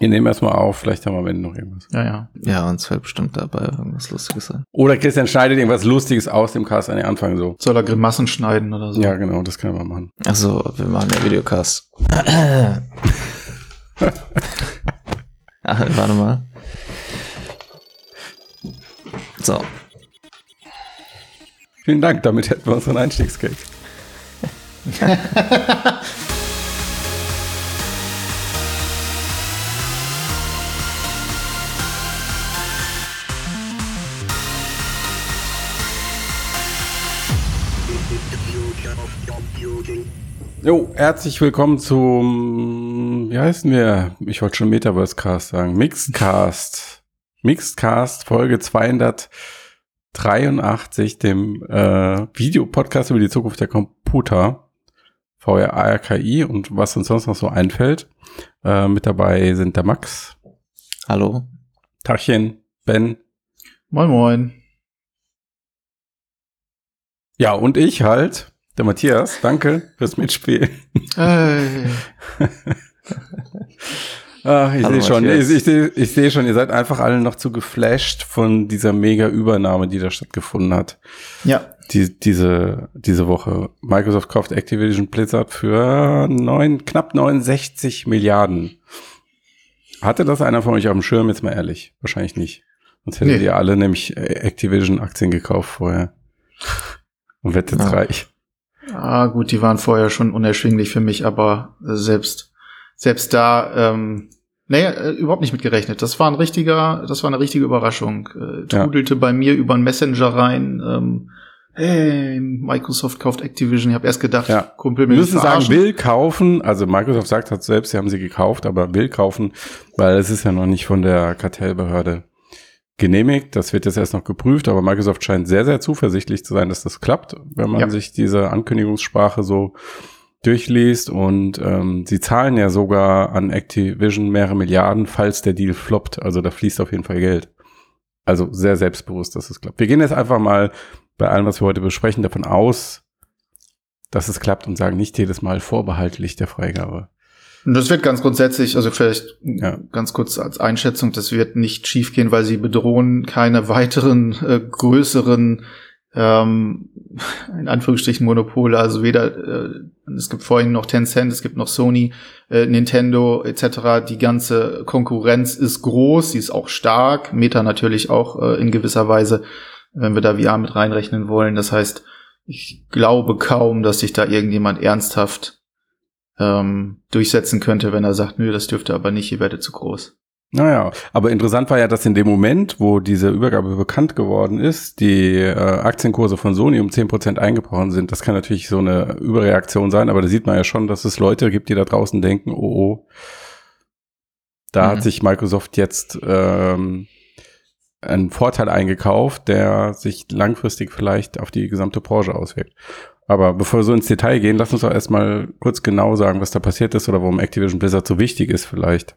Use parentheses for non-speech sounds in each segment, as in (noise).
Wir nehmen erstmal auf, vielleicht haben wir am Ende noch irgendwas. Ja, ja. Ja, uns fällt bestimmt dabei irgendwas Lustiges sein. Oder Christian schneidet irgendwas Lustiges aus dem Cast an den Anfang so. Soll er Grimassen schneiden oder so? Ja, genau, das können wir machen. Also, wir machen ja Videocast. Ach, warte mal. So. Vielen Dank, damit hätten wir unseren Einstiegsgag. (laughs) Jo, herzlich willkommen zum, wie heißen wir? Ich wollte schon Metaverse Cast sagen. Mixedcast. Mixedcast, Folge 283, dem äh, Videopodcast über die Zukunft der Computer. VR, ARKI und was uns sonst noch so einfällt. Äh, mit dabei sind der Max. Hallo. Tachchen, Ben. Moin, moin. Ja, und ich halt, der Matthias. Danke fürs Mitspielen. Hey. (laughs) Ach, ich sehe schon, ich, ich sehe ich seh schon, ihr seid einfach alle noch zu geflasht von dieser mega Übernahme, die da stattgefunden hat. Ja, Die, diese, diese Woche. Microsoft kauft Activision Blizzard für neun, knapp 69 Milliarden. Hatte das einer von euch auf dem Schirm? Jetzt mal ehrlich. Wahrscheinlich nicht. Sonst hättet Nee. ihr alle nämlich Activision Aktien gekauft vorher. Und wettet Ja. reich. Ah, gut, die waren vorher schon unerschwinglich für mich, aber äh, selbst, selbst da, ähm, naja, äh, überhaupt nicht mitgerechnet. Das war ein richtiger, das war eine richtige Überraschung. Äh, Ja. trudelte bei mir über einen Messenger rein, ähm, hey, Microsoft kauft Activision. Ich habe erst gedacht, Ja. Kumpel, Wir will müssen sagen, will kaufen, also Microsoft sagt hat selbst, sie haben sie gekauft, aber will kaufen, weil es ist ja noch nicht von der Kartellbehörde genehmigt. Das wird jetzt erst noch geprüft, aber Microsoft scheint sehr, sehr zuversichtlich zu sein, dass das klappt, wenn man Ja. sich diese Ankündigungssprache so durchliest und ähm, sie zahlen ja sogar an Activision mehrere Milliarden, falls der Deal floppt. Also da fließt auf jeden Fall Geld. Also sehr selbstbewusst, dass es klappt. Wir gehen jetzt einfach mal bei allem, was wir heute besprechen, davon aus, dass es klappt und sagen nicht jedes Mal vorbehaltlich der Freigabe. Das wird ganz grundsätzlich, also vielleicht Ja. ganz kurz als Einschätzung, das wird nicht schiefgehen, weil sie bedrohen keine weiteren äh, größeren ähm, (laughs) in Anführungsstrichen Monopole, also weder äh, es gibt vorhin noch Tencent, es gibt noch Sony, äh, Nintendo etc. Die ganze Konkurrenz ist groß, sie ist auch stark, Meta natürlich auch äh, in gewisser Weise, wenn wir da VR mit reinrechnen wollen. Das heißt, ich glaube kaum, dass sich da irgendjemand ernsthaft ähm, durchsetzen könnte, wenn er sagt, nö, das dürfte aber nicht, ihr werdet zu groß. Naja, aber interessant war ja, dass in dem Moment, wo diese Übergabe bekannt geworden ist, die äh, Aktienkurse von Sony um 10% eingebrochen sind. Das kann natürlich so eine Überreaktion sein, aber da sieht man ja schon, dass es Leute gibt, die da draußen denken, oh, oh, da Mhm. hat sich Microsoft jetzt ähm, einen Vorteil eingekauft, der sich langfristig vielleicht auf die gesamte Branche auswirkt. Aber bevor wir so ins Detail gehen, lass uns doch erstmal kurz genau sagen, was da passiert ist oder warum Activision Blizzard so wichtig ist vielleicht.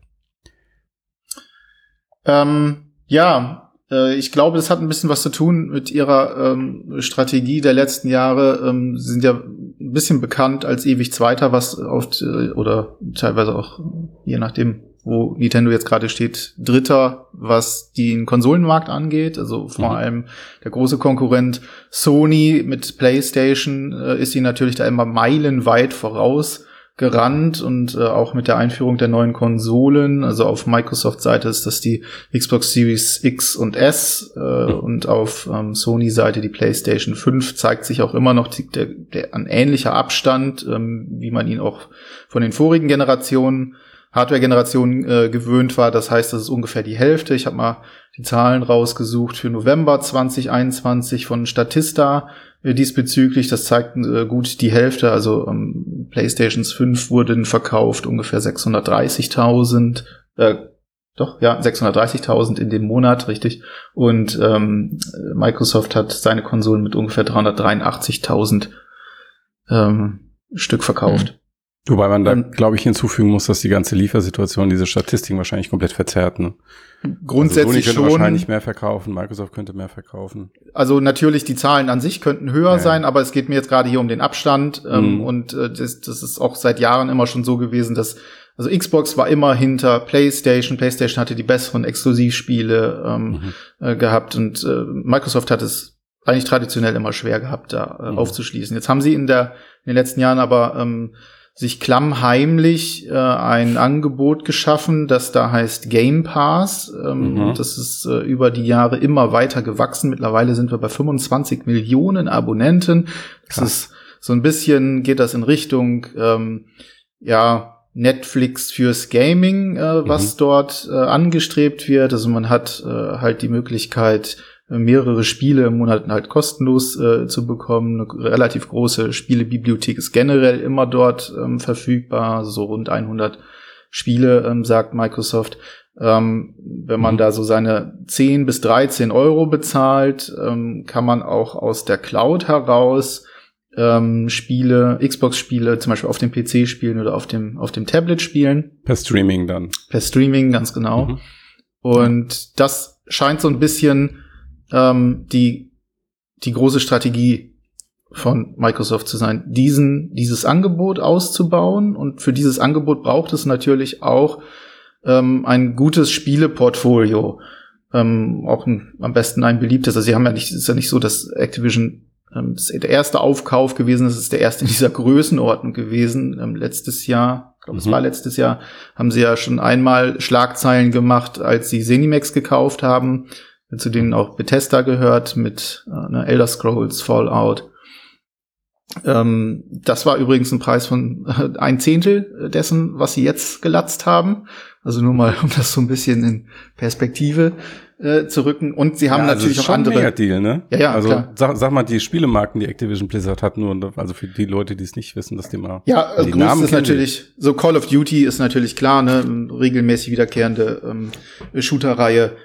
Ähm, ja, äh, ich glaube, das hat ein bisschen was zu tun mit ihrer ähm, Strategie der letzten Jahre. Ähm, sie sind ja ein bisschen bekannt als ewig Zweiter, was oft äh, oder teilweise auch, je nachdem, wo Nintendo jetzt gerade steht, Dritter, was den Konsolenmarkt angeht. Also vor Mhm. allem der große Konkurrent Sony mit PlayStation äh, ist ihnen natürlich da immer meilenweit voraus gerannt und äh, auch mit der Einführung der neuen Konsolen, also auf Microsoft-Seite ist das die Xbox Series X und S äh, und auf ähm, Sony-Seite die PlayStation 5 zeigt sich auch immer noch die, der, der, ein ähnlicher Abstand, ähm, wie man ihn auch von den vorigen Generationen Hardware-Generationen äh, gewöhnt war. Das heißt, das ist ungefähr die Hälfte. Ich habe mal die Zahlen rausgesucht für November 2021 von Statista äh, diesbezüglich. Das zeigt äh, gut die Hälfte. Also ähm, PlayStations 5 wurden verkauft ungefähr 630.000. Äh, doch, ja, 630.000 in dem Monat, richtig. Und ähm, Microsoft hat seine Konsolen mit ungefähr 383.000 ähm, Stück verkauft. Wobei man da, Ähm, glaube ich, hinzufügen muss, dass die ganze Liefersituation diese Statistiken wahrscheinlich komplett verzerrt. Ne? Grundsätzlich also Sony könnte schon. wahrscheinlich mehr verkaufen, Microsoft könnte mehr verkaufen. Also natürlich, die Zahlen an sich könnten höher Ja. sein, aber es geht mir jetzt gerade hier um den Abstand. Ähm, Mhm. Und äh, das, das ist auch seit Jahren immer schon so gewesen, dass also Xbox war immer hinter PlayStation. PlayStation hatte die besseren Exklusivspiele ähm, mhm. äh, gehabt und äh, Microsoft hat es eigentlich traditionell immer schwer gehabt, da äh, mhm. aufzuschließen. Jetzt haben sie in der in den letzten Jahren aber ähm, sich klammheimlich äh, ein Angebot geschaffen, das da heißt Game Pass. Ähm, mhm. Das ist äh, über die Jahre immer weiter gewachsen. Mittlerweile sind wir bei 25 Millionen Abonnenten. Das Krass. ist so ein bisschen geht das in Richtung ähm, ja Netflix fürs Gaming, äh, was mhm. dort äh, angestrebt wird. Also man hat äh, halt die Möglichkeit mehrere Spiele im Monat halt kostenlos äh, zu bekommen. Eine relativ große Spielebibliothek ist generell immer dort ähm, verfügbar, so rund 100 Spiele, ähm, sagt Microsoft. Ähm, wenn man mhm. da so seine 10 bis 13 Euro bezahlt, ähm, kann man auch aus der Cloud heraus ähm, Spiele, Xbox-Spiele zum Beispiel auf dem PC spielen oder auf dem, auf dem Tablet spielen. Per Streaming dann. Per Streaming, ganz genau. Mhm. Und das scheint so ein bisschen ähm, die, die große Strategie von Microsoft zu sein, diesen, dieses Angebot auszubauen. Und für dieses Angebot braucht es natürlich auch ähm, ein gutes Spieleportfolio. Ähm, auch ein, am besten ein beliebtes. Also sie haben ja nicht, es ist ja nicht so, dass Activision ähm, das der erste Aufkauf gewesen ist, ist der erste in dieser (laughs) Größenordnung gewesen. Ähm, letztes Jahr, ich glaube, es mhm. war letztes Jahr, haben sie ja schon einmal Schlagzeilen gemacht, als sie Zenimax gekauft haben zu denen auch Bethesda gehört mit äh, ne, Elder Scrolls, Fallout. Ähm, das war übrigens ein Preis von äh, ein Zehntel dessen, was sie jetzt gelatzt haben. Also nur mal, (laughs) um das so ein bisschen in Perspektive äh, zu rücken. Und sie haben ja, also natürlich auch andere. Ein Deal, ne? Ja, ja. Also klar. Sag, sag mal die Spielemarken, die Activision Blizzard hat, nur also für die Leute, die es nicht wissen, das Thema. Ja, die Namen ist natürlich so Call of Duty ist natürlich klar, ne, regelmäßig wiederkehrende ähm, Shooter-Reihe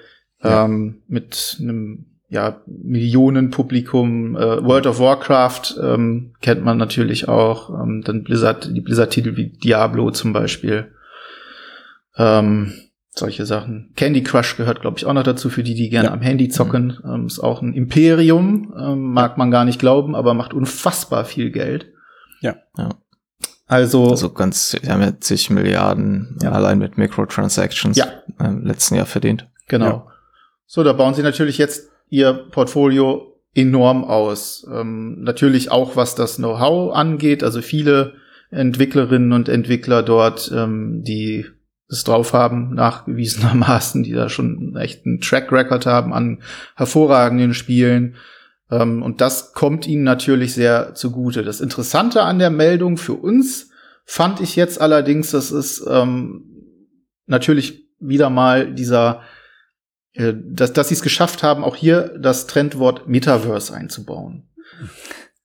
ja. ähm, mit einem ja, Millionenpublikum. Äh, World of Warcraft ähm, kennt man natürlich auch. Ähm, dann Blizzard, die Blizzard-Titel wie Diablo zum Beispiel. Ähm, solche Sachen. Candy Crush gehört, glaube ich, auch noch dazu, für die, die gerne ja. am Handy zocken. Mhm. Ähm, ist auch ein Imperium, ähm, mag man gar nicht glauben, aber macht unfassbar viel Geld. Ja. ja. Also, also ganz, wir haben ja zig Milliarden ja. allein mit Microtransactions ja. im letzten Jahr verdient. Genau. Ja. So, da bauen sie natürlich jetzt ihr Portfolio enorm aus. Ähm, natürlich auch, was das Know-how angeht. Also viele Entwicklerinnen und Entwickler dort, ähm, die es drauf haben, nachgewiesenermaßen, die da schon einen Track Record haben an hervorragenden Spielen. Ähm, und das kommt ihnen natürlich sehr zugute. Das Interessante an der Meldung für uns fand ich jetzt allerdings, dass es ähm, natürlich wieder mal dieser dass, dass sie es geschafft haben, auch hier das Trendwort Metaverse einzubauen.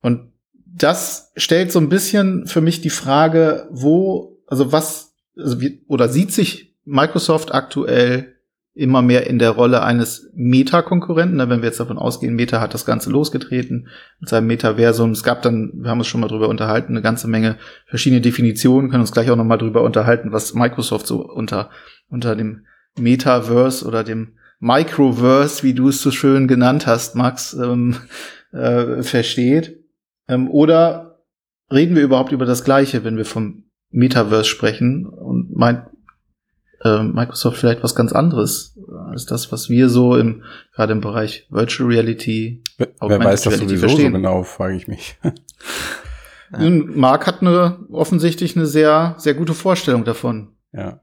Und das stellt so ein bisschen für mich die Frage, wo, also was, also wie, oder sieht sich Microsoft aktuell immer mehr in der Rolle eines Meta-Konkurrenten. Wenn wir jetzt davon ausgehen, Meta hat das Ganze losgetreten mit seinem Metaversum. Es gab dann, wir haben uns schon mal drüber unterhalten, eine ganze Menge verschiedene Definitionen, können uns gleich auch noch mal drüber unterhalten, was Microsoft so unter, unter dem Metaverse oder dem Microverse, wie du es so schön genannt hast, Max, ähm, äh, versteht? Ähm, oder reden wir überhaupt über das Gleiche, wenn wir vom Metaverse sprechen und meint äh, Microsoft vielleicht was ganz anderes als das, was wir so im gerade im Bereich Virtual Reality, Wer, wer weiß das sowieso verstehen. so genau, frage ich mich. Mark hat eine offensichtlich eine sehr sehr gute Vorstellung davon. Ja.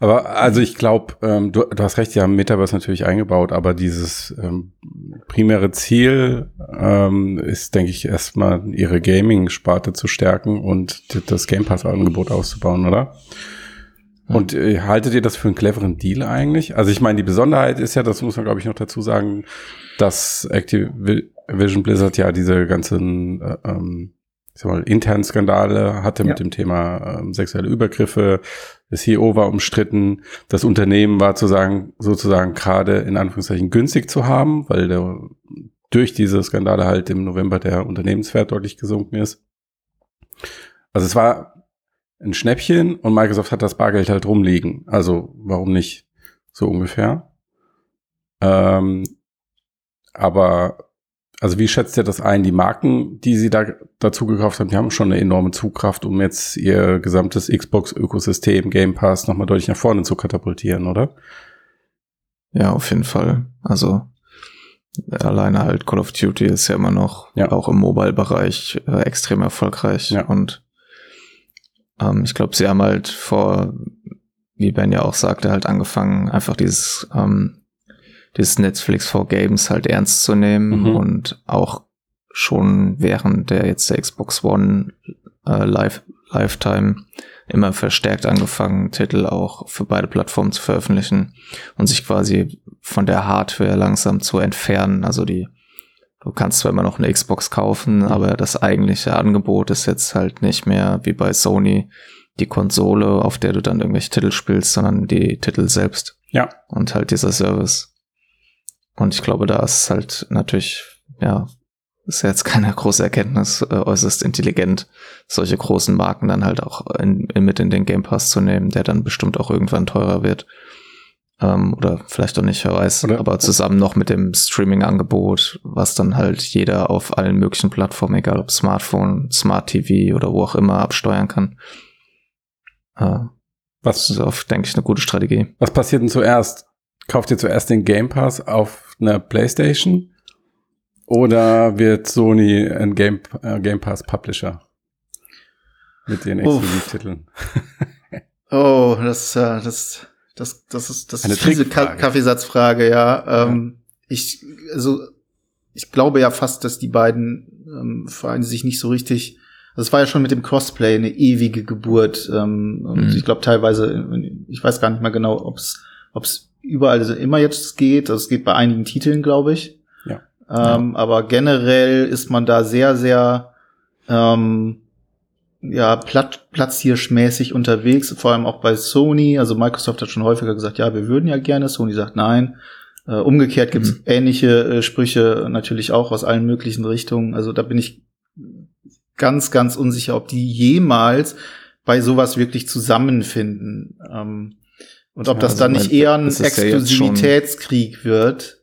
Aber also ich glaube, ähm, du, du, hast recht, die haben Metaverse natürlich eingebaut, aber dieses ähm, primäre Ziel ähm, ist, denke ich, erstmal ihre Gaming-Sparte zu stärken und das Game Pass-Angebot auszubauen, oder? Und äh, haltet ihr das für einen cleveren Deal eigentlich? Also ich meine, die Besonderheit ist ja, das muss man glaube ich noch dazu sagen, dass Activision Blizzard ja diese ganzen äh, ähm, ich sag mal, internen Skandale hatte ja. mit dem Thema ähm, sexuelle Übergriffe. Der CEO war umstritten. Das Unternehmen war zu sagen, sozusagen gerade in Anführungszeichen günstig zu haben, weil der, durch diese Skandale halt im November der Unternehmenswert deutlich gesunken ist. Also es war ein Schnäppchen und Microsoft hat das Bargeld halt rumliegen. Also warum nicht so ungefähr? Ähm, aber Also wie schätzt ihr das ein? Die Marken, die sie da dazu gekauft haben, die haben schon eine enorme Zugkraft, um jetzt ihr gesamtes Xbox-Ökosystem, Game Pass nochmal deutlich nach vorne zu katapultieren, oder? Ja, auf jeden Fall. Also alleine halt Call of Duty ist ja immer noch ja. auch im Mobile-Bereich äh, extrem erfolgreich. Ja. Und ähm, ich glaube, sie haben halt vor, wie Ben ja auch sagte, halt angefangen, einfach dieses ähm, das Netflix for Games halt ernst zu nehmen mhm. und auch schon während der jetzt der Xbox One äh, Live Lifetime immer verstärkt angefangen, Titel auch für beide Plattformen zu veröffentlichen und sich quasi von der Hardware langsam zu entfernen. Also die, du kannst zwar immer noch eine Xbox kaufen, aber das eigentliche Angebot ist jetzt halt nicht mehr wie bei Sony die Konsole, auf der du dann irgendwelche Titel spielst, sondern die Titel selbst. Ja. Und halt dieser Service. Und ich glaube, da ist halt natürlich, ja, ist ja jetzt keine große Erkenntnis, äh, äußerst intelligent, solche großen Marken dann halt auch in, in, mit in den Game Pass zu nehmen, der dann bestimmt auch irgendwann teurer wird. Ähm, oder vielleicht auch nicht, wer weiß. Oder? Aber zusammen noch mit dem Streaming-Angebot, was dann halt jeder auf allen möglichen Plattformen, egal ob Smartphone, Smart TV oder wo auch immer, absteuern kann. Äh, was ist auf, denke ich, eine gute Strategie. Was passiert denn zuerst? Kauft ihr zuerst den Game Pass auf einer PlayStation oder wird Sony ein Game, äh, Game Pass Publisher mit den Exklusivtiteln? (laughs) oh, das, äh, das, das, das ist das ist diese Ka Kaffeesatzfrage, ja. Ähm, ja. Ich, also, ich glaube ja fast, dass die beiden ähm, Vereine sich nicht so richtig. Das war ja schon mit dem Crossplay eine ewige Geburt. Ähm, und mhm. ich glaube teilweise, ich weiß gar nicht mehr genau, ob es ob es überall also immer jetzt geht. Es geht bei einigen Titeln, glaube ich. Ja. Ähm, ja. Aber generell ist man da sehr, sehr ähm, ja, platt, platzhirschmäßig unterwegs, vor allem auch bei Sony. Also Microsoft hat schon häufiger gesagt, ja, wir würden ja gerne. Sony sagt nein. Äh, umgekehrt gibt es mhm. ähnliche äh, Sprüche natürlich auch aus allen möglichen Richtungen. Also da bin ich ganz, ganz unsicher, ob die jemals bei sowas wirklich zusammenfinden. Ähm, und ob ja, das also dann nicht eher ein Exklusivitätskrieg ja wird.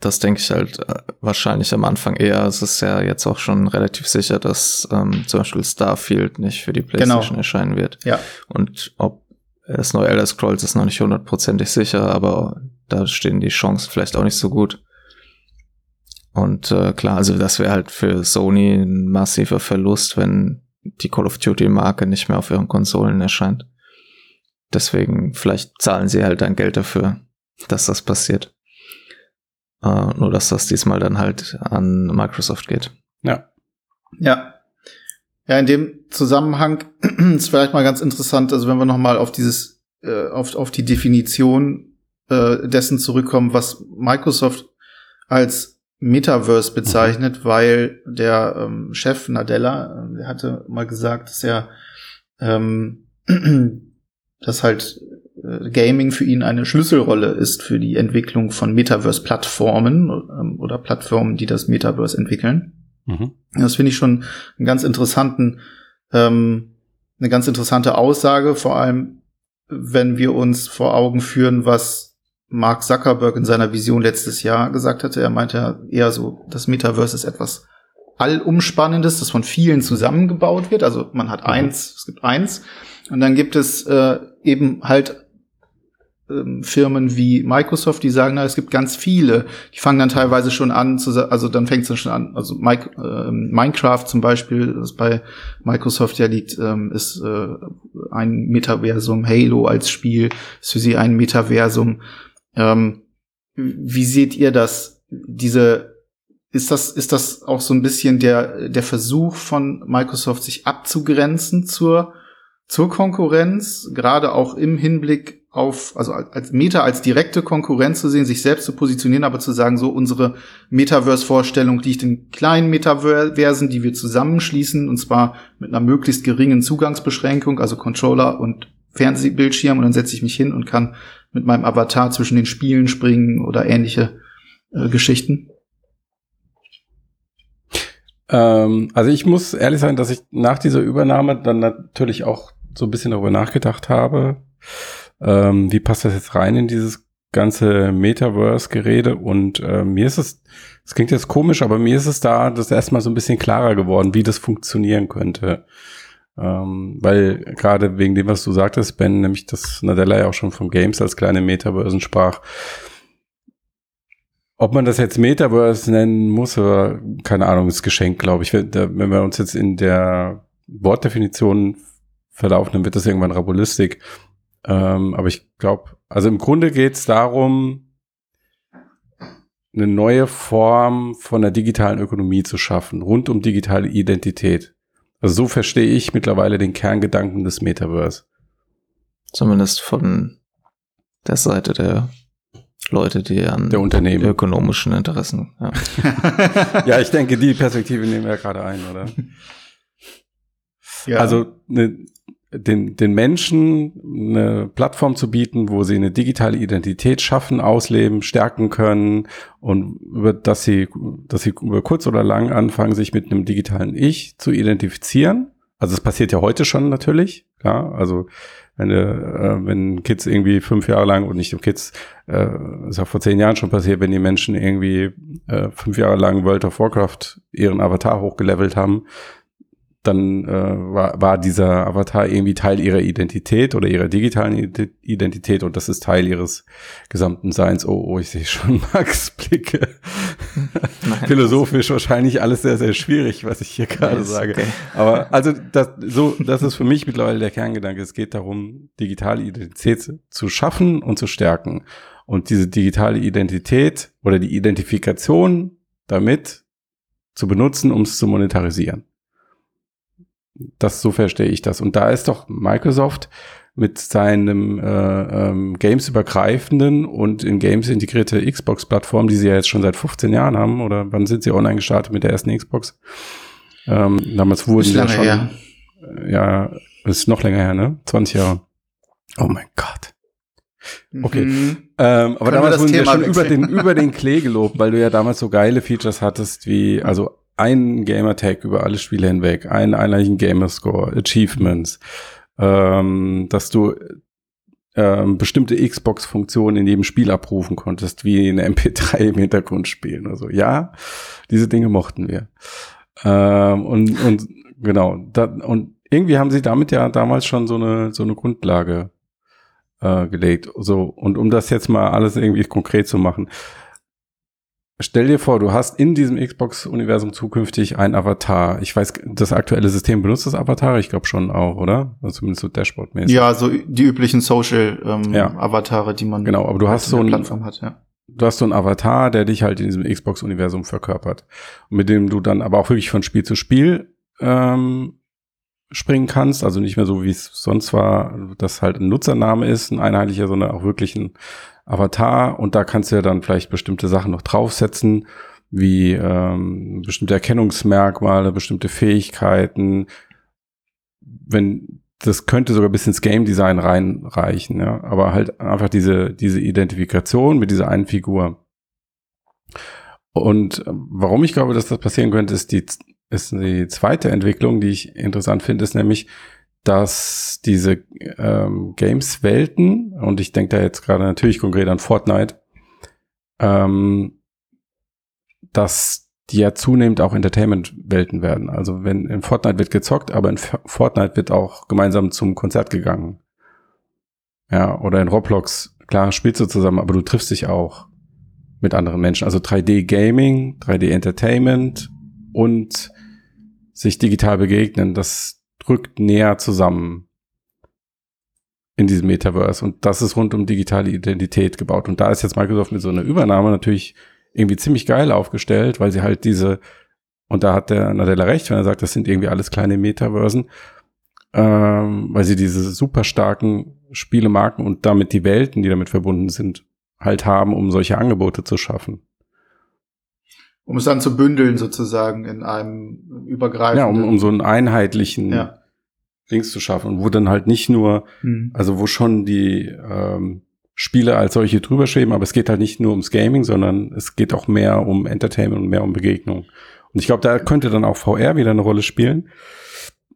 Das denke ich halt äh, wahrscheinlich am Anfang eher. Es ist ja jetzt auch schon relativ sicher, dass ähm, zum Beispiel Starfield nicht für die genau. PlayStation genau. erscheinen wird. Ja. Und ob das neue Elder Scrolls ist noch nicht hundertprozentig sicher, aber da stehen die Chancen vielleicht auch nicht so gut. Und äh, klar, also das wäre halt für Sony ein massiver Verlust, wenn die Call of Duty Marke nicht mehr auf ihren Konsolen erscheint. Deswegen, vielleicht zahlen sie halt dann Geld dafür, dass das passiert. Uh, nur, dass das diesmal dann halt an Microsoft geht. Ja. Ja. Ja, in dem Zusammenhang (clears throat) ist vielleicht mal ganz interessant, also wenn wir noch mal auf dieses, äh, auf, auf die Definition äh, dessen zurückkommen, was Microsoft als Metaverse bezeichnet, mhm. weil der ähm, Chef Nadella, äh, der hatte mal gesagt, dass er ähm, (clears throat) dass halt äh, Gaming für ihn eine Schlüsselrolle ist für die Entwicklung von Metaverse-Plattformen ähm, oder Plattformen, die das Metaverse entwickeln. Mhm. Das finde ich schon einen ganz interessanten, ähm, eine ganz interessante Aussage, vor allem wenn wir uns vor Augen führen, was Mark Zuckerberg in seiner Vision letztes Jahr gesagt hatte. Er meinte eher so, das Metaverse ist etwas allumspannendes, das von vielen zusammengebaut wird. Also man hat mhm. eins, es gibt eins und dann gibt es äh, eben halt ähm, Firmen wie Microsoft, die sagen, na, es gibt ganz viele. Die fangen dann teilweise schon an, zu, also dann fängt es dann schon an. Also Mike, äh, Minecraft zum Beispiel, das bei Microsoft ja liegt, ähm, ist äh, ein Metaversum. Halo als Spiel ist für sie ein Metaversum. Ähm, wie seht ihr das? Diese ist das, ist das auch so ein bisschen der, der Versuch von Microsoft, sich abzugrenzen zur zur Konkurrenz, gerade auch im Hinblick auf, also als Meta als direkte Konkurrenz zu sehen, sich selbst zu positionieren, aber zu sagen, so unsere Metaverse-Vorstellung liegt in kleinen Metaversen, die wir zusammenschließen, und zwar mit einer möglichst geringen Zugangsbeschränkung, also Controller und Fernsehbildschirm, und dann setze ich mich hin und kann mit meinem Avatar zwischen den Spielen springen oder ähnliche äh, Geschichten. Ähm, also ich muss ehrlich sein, dass ich nach dieser Übernahme dann natürlich auch so ein bisschen darüber nachgedacht habe, ähm, wie passt das jetzt rein in dieses ganze Metaverse-Gerede und äh, mir ist es, es klingt jetzt komisch, aber mir ist es da das erstmal so ein bisschen klarer geworden, wie das funktionieren könnte. Ähm, weil gerade wegen dem, was du sagtest, Ben, nämlich dass Nadella ja auch schon von Games als kleine Metaversen sprach. Ob man das jetzt Metaverse nennen muss oder keine Ahnung, ist Geschenk, glaube ich. Wenn, wir uns jetzt in der Wortdefinition verlaufen, dann wird das irgendwann Rabulistik. Ähm, aber ich glaube, also im Grunde geht es darum, eine neue Form von der digitalen Ökonomie zu schaffen, rund um digitale Identität. Also so verstehe ich mittlerweile den Kerngedanken des Metaverse. Zumindest von der Seite der Leute, die an der Unternehmen. ökonomischen Interessen. Ja. (laughs) ja, ich denke, die Perspektive nehmen wir gerade ein, oder? Ja. Also ne, den, den Menschen eine Plattform zu bieten, wo sie eine digitale Identität schaffen, ausleben, stärken können und über, dass sie, dass sie über kurz oder lang anfangen, sich mit einem digitalen Ich zu identifizieren. Also es passiert ja heute schon natürlich, ja, also wenn, äh, wenn Kids irgendwie fünf Jahre lang und nicht Kids, äh, ist auch vor zehn Jahren schon passiert, wenn die Menschen irgendwie äh, fünf Jahre lang World of Warcraft ihren Avatar hochgelevelt haben, dann äh, war, war dieser Avatar irgendwie Teil ihrer Identität oder ihrer digitalen Identität und das ist Teil ihres gesamten Seins. Oh, oh ich sehe schon (laughs) Max Blicke. Nein, Philosophisch wahrscheinlich alles sehr, sehr schwierig, was ich hier gerade sage. Okay. Aber also das, so, das ist für mich mittlerweile der Kerngedanke. Es geht darum, digitale Identität zu schaffen und zu stärken. Und diese digitale Identität oder die Identifikation damit zu benutzen, um es zu monetarisieren. Das so verstehe ich das. Und da ist doch Microsoft mit seinem äh, ähm, Games-übergreifenden und in Games integrierte Xbox-Plattform, die sie ja jetzt schon seit 15 Jahren haben, oder wann sind sie online gestartet mit der ersten Xbox? Ähm, damals wurden sie ja schon. Her. Ja, ist noch länger her, ne? 20 Jahre. Oh mein Gott. Okay. Mhm. Ähm, aber Können damals wurden sie ja schon über den, über den Klee gelobt, weil du ja damals so geile Features hattest wie, also einen Gamertag über alle Spiele hinweg, einen einheitlichen Gamerscore, Achievements, ähm, dass du ähm, bestimmte Xbox-Funktionen in jedem Spiel abrufen konntest, wie eine MP3 im Hintergrund spielen. Also ja, diese Dinge mochten wir. Ähm, und, und genau, da, und irgendwie haben sie damit ja damals schon so eine, so eine Grundlage äh, gelegt. So, und um das jetzt mal alles irgendwie konkret zu machen, Stell dir vor, du hast in diesem Xbox-Universum zukünftig ein Avatar. Ich weiß, das aktuelle System benutzt das Avatar, ich glaube schon auch, oder? Also zumindest so Dashboard-mäßig. Ja, so die üblichen Social-Avatare, ähm, ja. die man genau, aber du hast so ein, Plattform hat, ja. Du hast so einen Avatar, der dich halt in diesem Xbox-Universum verkörpert. Und mit dem du dann aber auch wirklich von Spiel zu Spiel ähm, springen kannst. Also nicht mehr so, wie es sonst war, dass halt ein Nutzername ist, ein einheitlicher, sondern auch wirklich ein Avatar und da kannst du ja dann vielleicht bestimmte Sachen noch draufsetzen, wie ähm, bestimmte Erkennungsmerkmale, bestimmte Fähigkeiten. Wenn das könnte sogar bis ins Game Design reinreichen, ja, aber halt einfach diese diese Identifikation mit dieser einen Figur. Und warum ich glaube, dass das passieren könnte, ist die ist die zweite Entwicklung, die ich interessant finde, ist nämlich dass diese ähm, Games-Welten, und ich denke da jetzt gerade natürlich konkret an Fortnite, ähm, dass die ja zunehmend auch Entertainment-Welten werden. Also wenn in Fortnite wird gezockt, aber in Fortnite wird auch gemeinsam zum Konzert gegangen. Ja, oder in Roblox, klar, spielst du zusammen, aber du triffst dich auch mit anderen Menschen. Also 3D-Gaming, 3D-Entertainment und sich digital begegnen, das, rückt näher zusammen in diesem Metaverse. Und das ist rund um digitale Identität gebaut. Und da ist jetzt Microsoft mit so einer Übernahme natürlich irgendwie ziemlich geil aufgestellt, weil sie halt diese, und da hat der Nadella recht, wenn er sagt, das sind irgendwie alles kleine Metaversen, ähm, weil sie diese super starken Spielemarken und damit die Welten, die damit verbunden sind, halt haben, um solche Angebote zu schaffen um es dann zu bündeln sozusagen in einem übergreifenden. Ja, um, um so einen einheitlichen ja. Dings zu schaffen, wo dann halt nicht nur, mhm. also wo schon die ähm, Spiele als solche drüber schweben, aber es geht halt nicht nur ums Gaming, sondern es geht auch mehr um Entertainment und mehr um Begegnung. Und ich glaube, da könnte dann auch VR wieder eine Rolle spielen,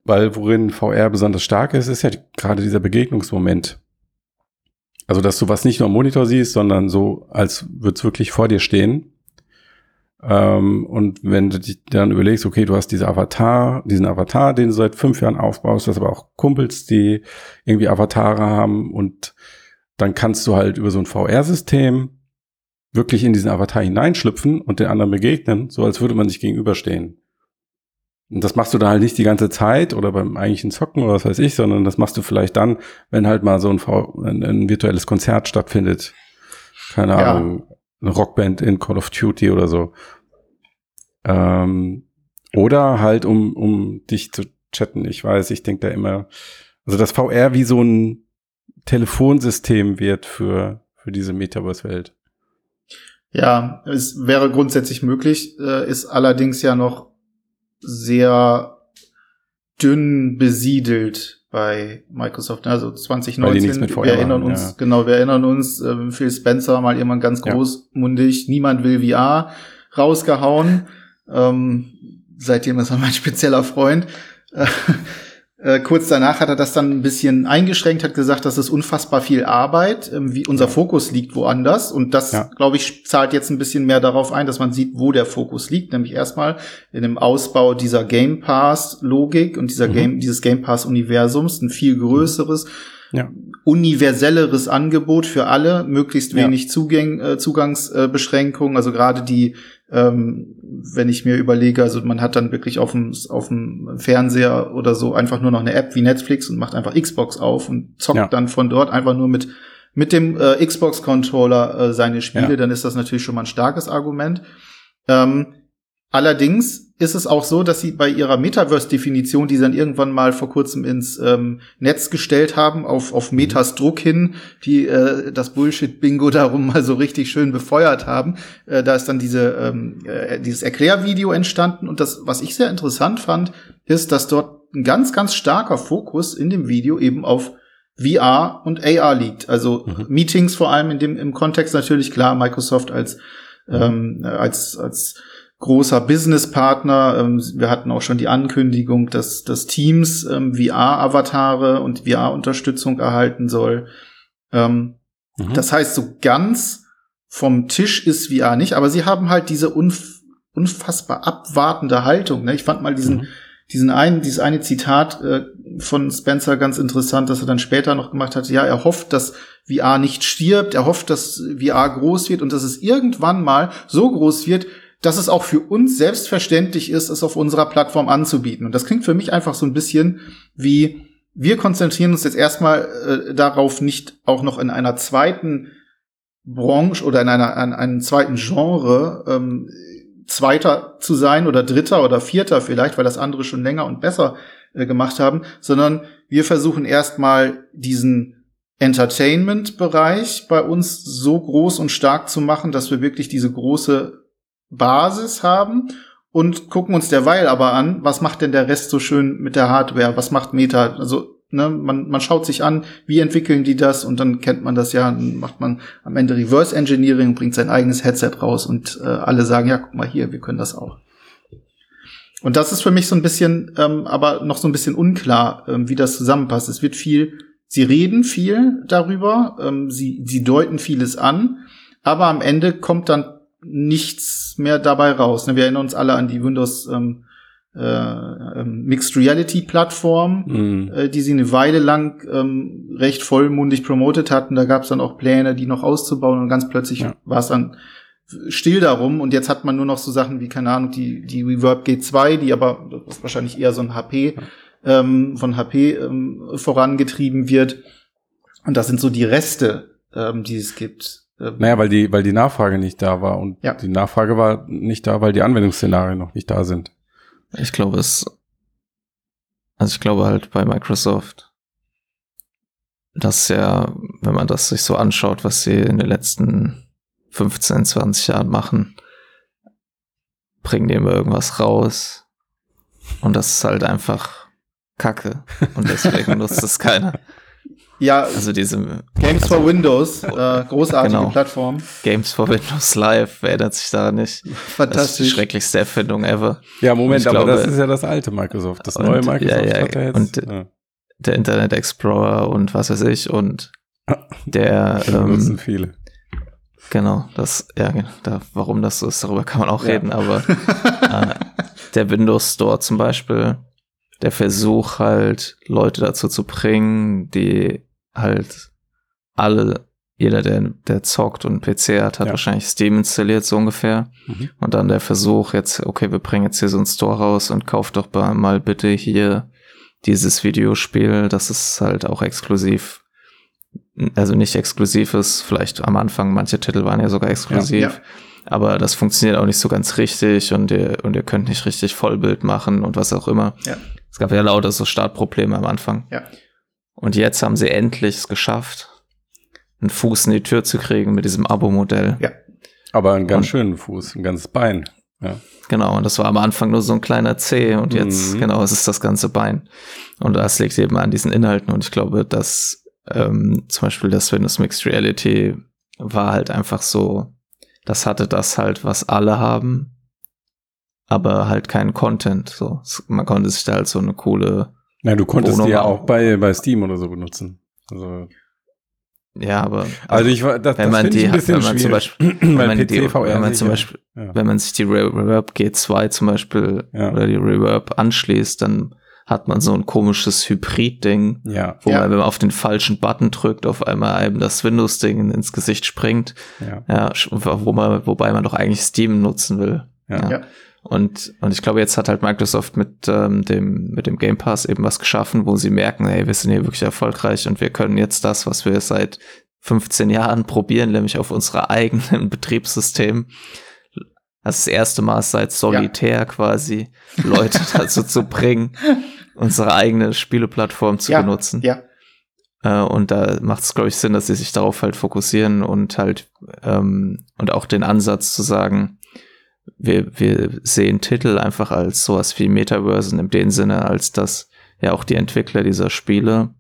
weil worin VR besonders stark ist, ist ja gerade dieser Begegnungsmoment. Also, dass du was nicht nur am Monitor siehst, sondern so, als würde es wirklich vor dir stehen. Ähm, und wenn du dich dann überlegst, okay, du hast diese Avatar, diesen Avatar, den du seit fünf Jahren aufbaust, hast aber auch Kumpels, die irgendwie Avatare haben und dann kannst du halt über so ein VR-System wirklich in diesen Avatar hineinschlüpfen und den anderen begegnen, so als würde man sich gegenüberstehen. Und das machst du da halt nicht die ganze Zeit oder beim eigentlichen Zocken oder was weiß ich, sondern das machst du vielleicht dann, wenn halt mal so ein, v ein, ein virtuelles Konzert stattfindet. Keine ja. Ahnung, eine Rockband in Call of Duty oder so. Ähm, oder halt, um, um dich zu chatten. Ich weiß, ich denke da immer, also das VR wie so ein Telefonsystem wird für, für diese Metaverse-Welt. Ja, es wäre grundsätzlich möglich, äh, ist allerdings ja noch sehr dünn besiedelt bei Microsoft. Also 2019, wir erinnern uns, ja. genau, wir erinnern uns, äh, Phil Spencer mal irgendwann ganz großmundig, ja. niemand will VR rausgehauen. Ähm, seitdem ist er mein (laughs) spezieller Freund. Äh, kurz danach hat er das dann ein bisschen eingeschränkt, hat gesagt, das ist unfassbar viel Arbeit, ähm, wie unser Fokus liegt woanders. Und das, ja. glaube ich, zahlt jetzt ein bisschen mehr darauf ein, dass man sieht, wo der Fokus liegt. Nämlich erstmal in dem Ausbau dieser Game Pass-Logik und dieser mhm. Game, dieses Game Pass-Universums, ein viel größeres. Ja. universelleres Angebot für alle, möglichst wenig ja. Zugäng, äh, Zugangsbeschränkungen, also gerade die ähm, wenn ich mir überlege, also man hat dann wirklich auf dem, auf dem Fernseher oder so einfach nur noch eine App wie Netflix und macht einfach Xbox auf und zockt ja. dann von dort einfach nur mit, mit dem äh, Xbox-Controller äh, seine Spiele, ja. dann ist das natürlich schon mal ein starkes Argument. Ähm, allerdings ist es auch so, dass sie bei ihrer Metaverse-Definition, die sie dann irgendwann mal vor kurzem ins ähm, Netz gestellt haben, auf, auf mhm. Metas Druck hin, die äh, das Bullshit-Bingo (laughs) darum mal so richtig schön befeuert haben, äh, da ist dann diese, ähm, äh, dieses Erklärvideo entstanden. Und das, was ich sehr interessant fand, ist, dass dort ein ganz, ganz starker Fokus in dem Video eben auf VR und AR liegt. Also mhm. Meetings vor allem in dem, im Kontext natürlich klar, Microsoft als, ähm, als, als großer Businesspartner. Ähm, wir hatten auch schon die Ankündigung, dass, dass Teams ähm, VR-Avatare und VR-Unterstützung erhalten soll. Ähm, mhm. Das heißt, so ganz vom Tisch ist VR nicht, aber sie haben halt diese unf unfassbar abwartende Haltung. Ne? Ich fand mal diesen, mhm. diesen einen, dieses eine Zitat äh, von Spencer ganz interessant, dass er dann später noch gemacht hat. Ja, er hofft, dass VR nicht stirbt, er hofft, dass VR groß wird und dass es irgendwann mal so groß wird, dass es auch für uns selbstverständlich ist, es auf unserer Plattform anzubieten. Und das klingt für mich einfach so ein bisschen wie, wir konzentrieren uns jetzt erstmal äh, darauf, nicht auch noch in einer zweiten Branche oder in einer in einem zweiten Genre ähm, Zweiter zu sein oder Dritter oder Vierter vielleicht, weil das andere schon länger und besser äh, gemacht haben, sondern wir versuchen erstmal diesen Entertainment-Bereich bei uns so groß und stark zu machen, dass wir wirklich diese große Basis haben und gucken uns derweil aber an, was macht denn der Rest so schön mit der Hardware, was macht Meta, also ne, man, man schaut sich an, wie entwickeln die das und dann kennt man das ja, dann macht man am Ende Reverse Engineering, bringt sein eigenes Headset raus und äh, alle sagen, ja, guck mal hier, wir können das auch. Und das ist für mich so ein bisschen, ähm, aber noch so ein bisschen unklar, ähm, wie das zusammenpasst. Es wird viel, sie reden viel darüber, ähm, sie, sie deuten vieles an, aber am Ende kommt dann nichts mehr dabei raus. Ne? Wir erinnern uns alle an die Windows ähm, äh, ähm, Mixed Reality Plattform, mm. äh, die sie eine Weile lang ähm, recht vollmundig promotet hatten. Da gab es dann auch Pläne, die noch auszubauen und ganz plötzlich ja. war es dann still darum und jetzt hat man nur noch so Sachen wie, keine Ahnung, die, die Reverb G2, die aber das ist wahrscheinlich eher so ein HP, ja. ähm, von HP ähm, vorangetrieben wird. Und das sind so die Reste, ähm, die es gibt. Ähm, naja, weil die, weil die Nachfrage nicht da war und ja. die Nachfrage war nicht da, weil die Anwendungsszenarien noch nicht da sind. Ich glaube es, also ich glaube halt bei Microsoft, dass ja, wenn man das sich so anschaut, was sie in den letzten 15, 20 Jahren machen, bringen die immer irgendwas raus und das ist halt einfach Kacke und deswegen (laughs) nutzt es keiner. Ja, also diese Games also, for Windows, äh, (laughs) großartige genau. Plattform. Games for Windows Live, wer erinnert sich da nicht? Fantastisch. Das ist die schrecklichste Erfindung ever. Ja, Moment, aber glaube, das ist ja das alte Microsoft. Das neue Microsoft ja, ja, hat ja jetzt. Und ja. der Internet Explorer und was weiß ich und (laughs) Der ähm, viele. Genau, das, ja, da, warum das so ist, darüber kann man auch ja. reden, aber (laughs) äh, der Windows Store zum Beispiel, der Versuch halt, Leute dazu zu bringen, die halt alle, jeder, der, der zockt und PC hat, hat ja. wahrscheinlich Steam installiert, so ungefähr. Mhm. Und dann der Versuch jetzt, okay, wir bringen jetzt hier so einen Store raus und kauft doch mal bitte hier dieses Videospiel, das ist halt auch exklusiv also nicht exklusiv ist, vielleicht am Anfang, manche Titel waren ja sogar exklusiv, ja, ja. aber das funktioniert auch nicht so ganz richtig und ihr, und ihr könnt nicht richtig Vollbild machen und was auch immer. Ja. Es gab ja lauter so Startprobleme am Anfang. Ja. Und jetzt haben sie endlich es geschafft, einen Fuß in die Tür zu kriegen mit diesem Abo-Modell. Ja. Aber einen ganz und, schönen Fuß, ein ganzes Bein. Ja. Genau, und das war am Anfang nur so ein kleiner C und jetzt, mhm. genau, es ist das ganze Bein. Und das liegt eben an diesen Inhalten und ich glaube, dass ähm, zum Beispiel das Windows Mixed Reality war halt einfach so, das hatte das halt, was alle haben, aber halt keinen Content. So, man konnte sich da halt so eine coole. Ja, du konntest die ja auch bei, bei Steam oder so benutzen. Also. Ja, aber also ich war, das, wenn man die, wenn man zum Beispiel, wenn man, PC, die, wenn man zum Beispiel, ja. wenn man sich die Reverb G2 zum Beispiel ja. oder die Reverb anschließt, dann hat man so ein komisches Hybrid-Ding, ja. wo ja. man, wenn man auf den falschen Button drückt, auf einmal einem das Windows-Ding ins Gesicht springt. Ja. ja, wo man, wobei man doch eigentlich Steam nutzen will. Ja. Und, und ich glaube, jetzt hat halt Microsoft mit, ähm, dem, mit dem Game Pass eben was geschaffen, wo sie merken, hey, wir sind hier wirklich erfolgreich und wir können jetzt das, was wir seit 15 Jahren probieren, nämlich auf unserer eigenen (laughs) Betriebssystem. Das erste Mal seit Solitär ja. quasi, Leute (laughs) dazu zu bringen, unsere eigene Spieleplattform zu ja, benutzen. Ja. Äh, und da macht es, glaube ich, Sinn, dass sie sich darauf halt fokussieren und halt ähm, und auch den Ansatz zu sagen, wir, wir sehen Titel einfach als sowas wie Metaversen in dem Sinne, als dass ja auch die Entwickler dieser Spiele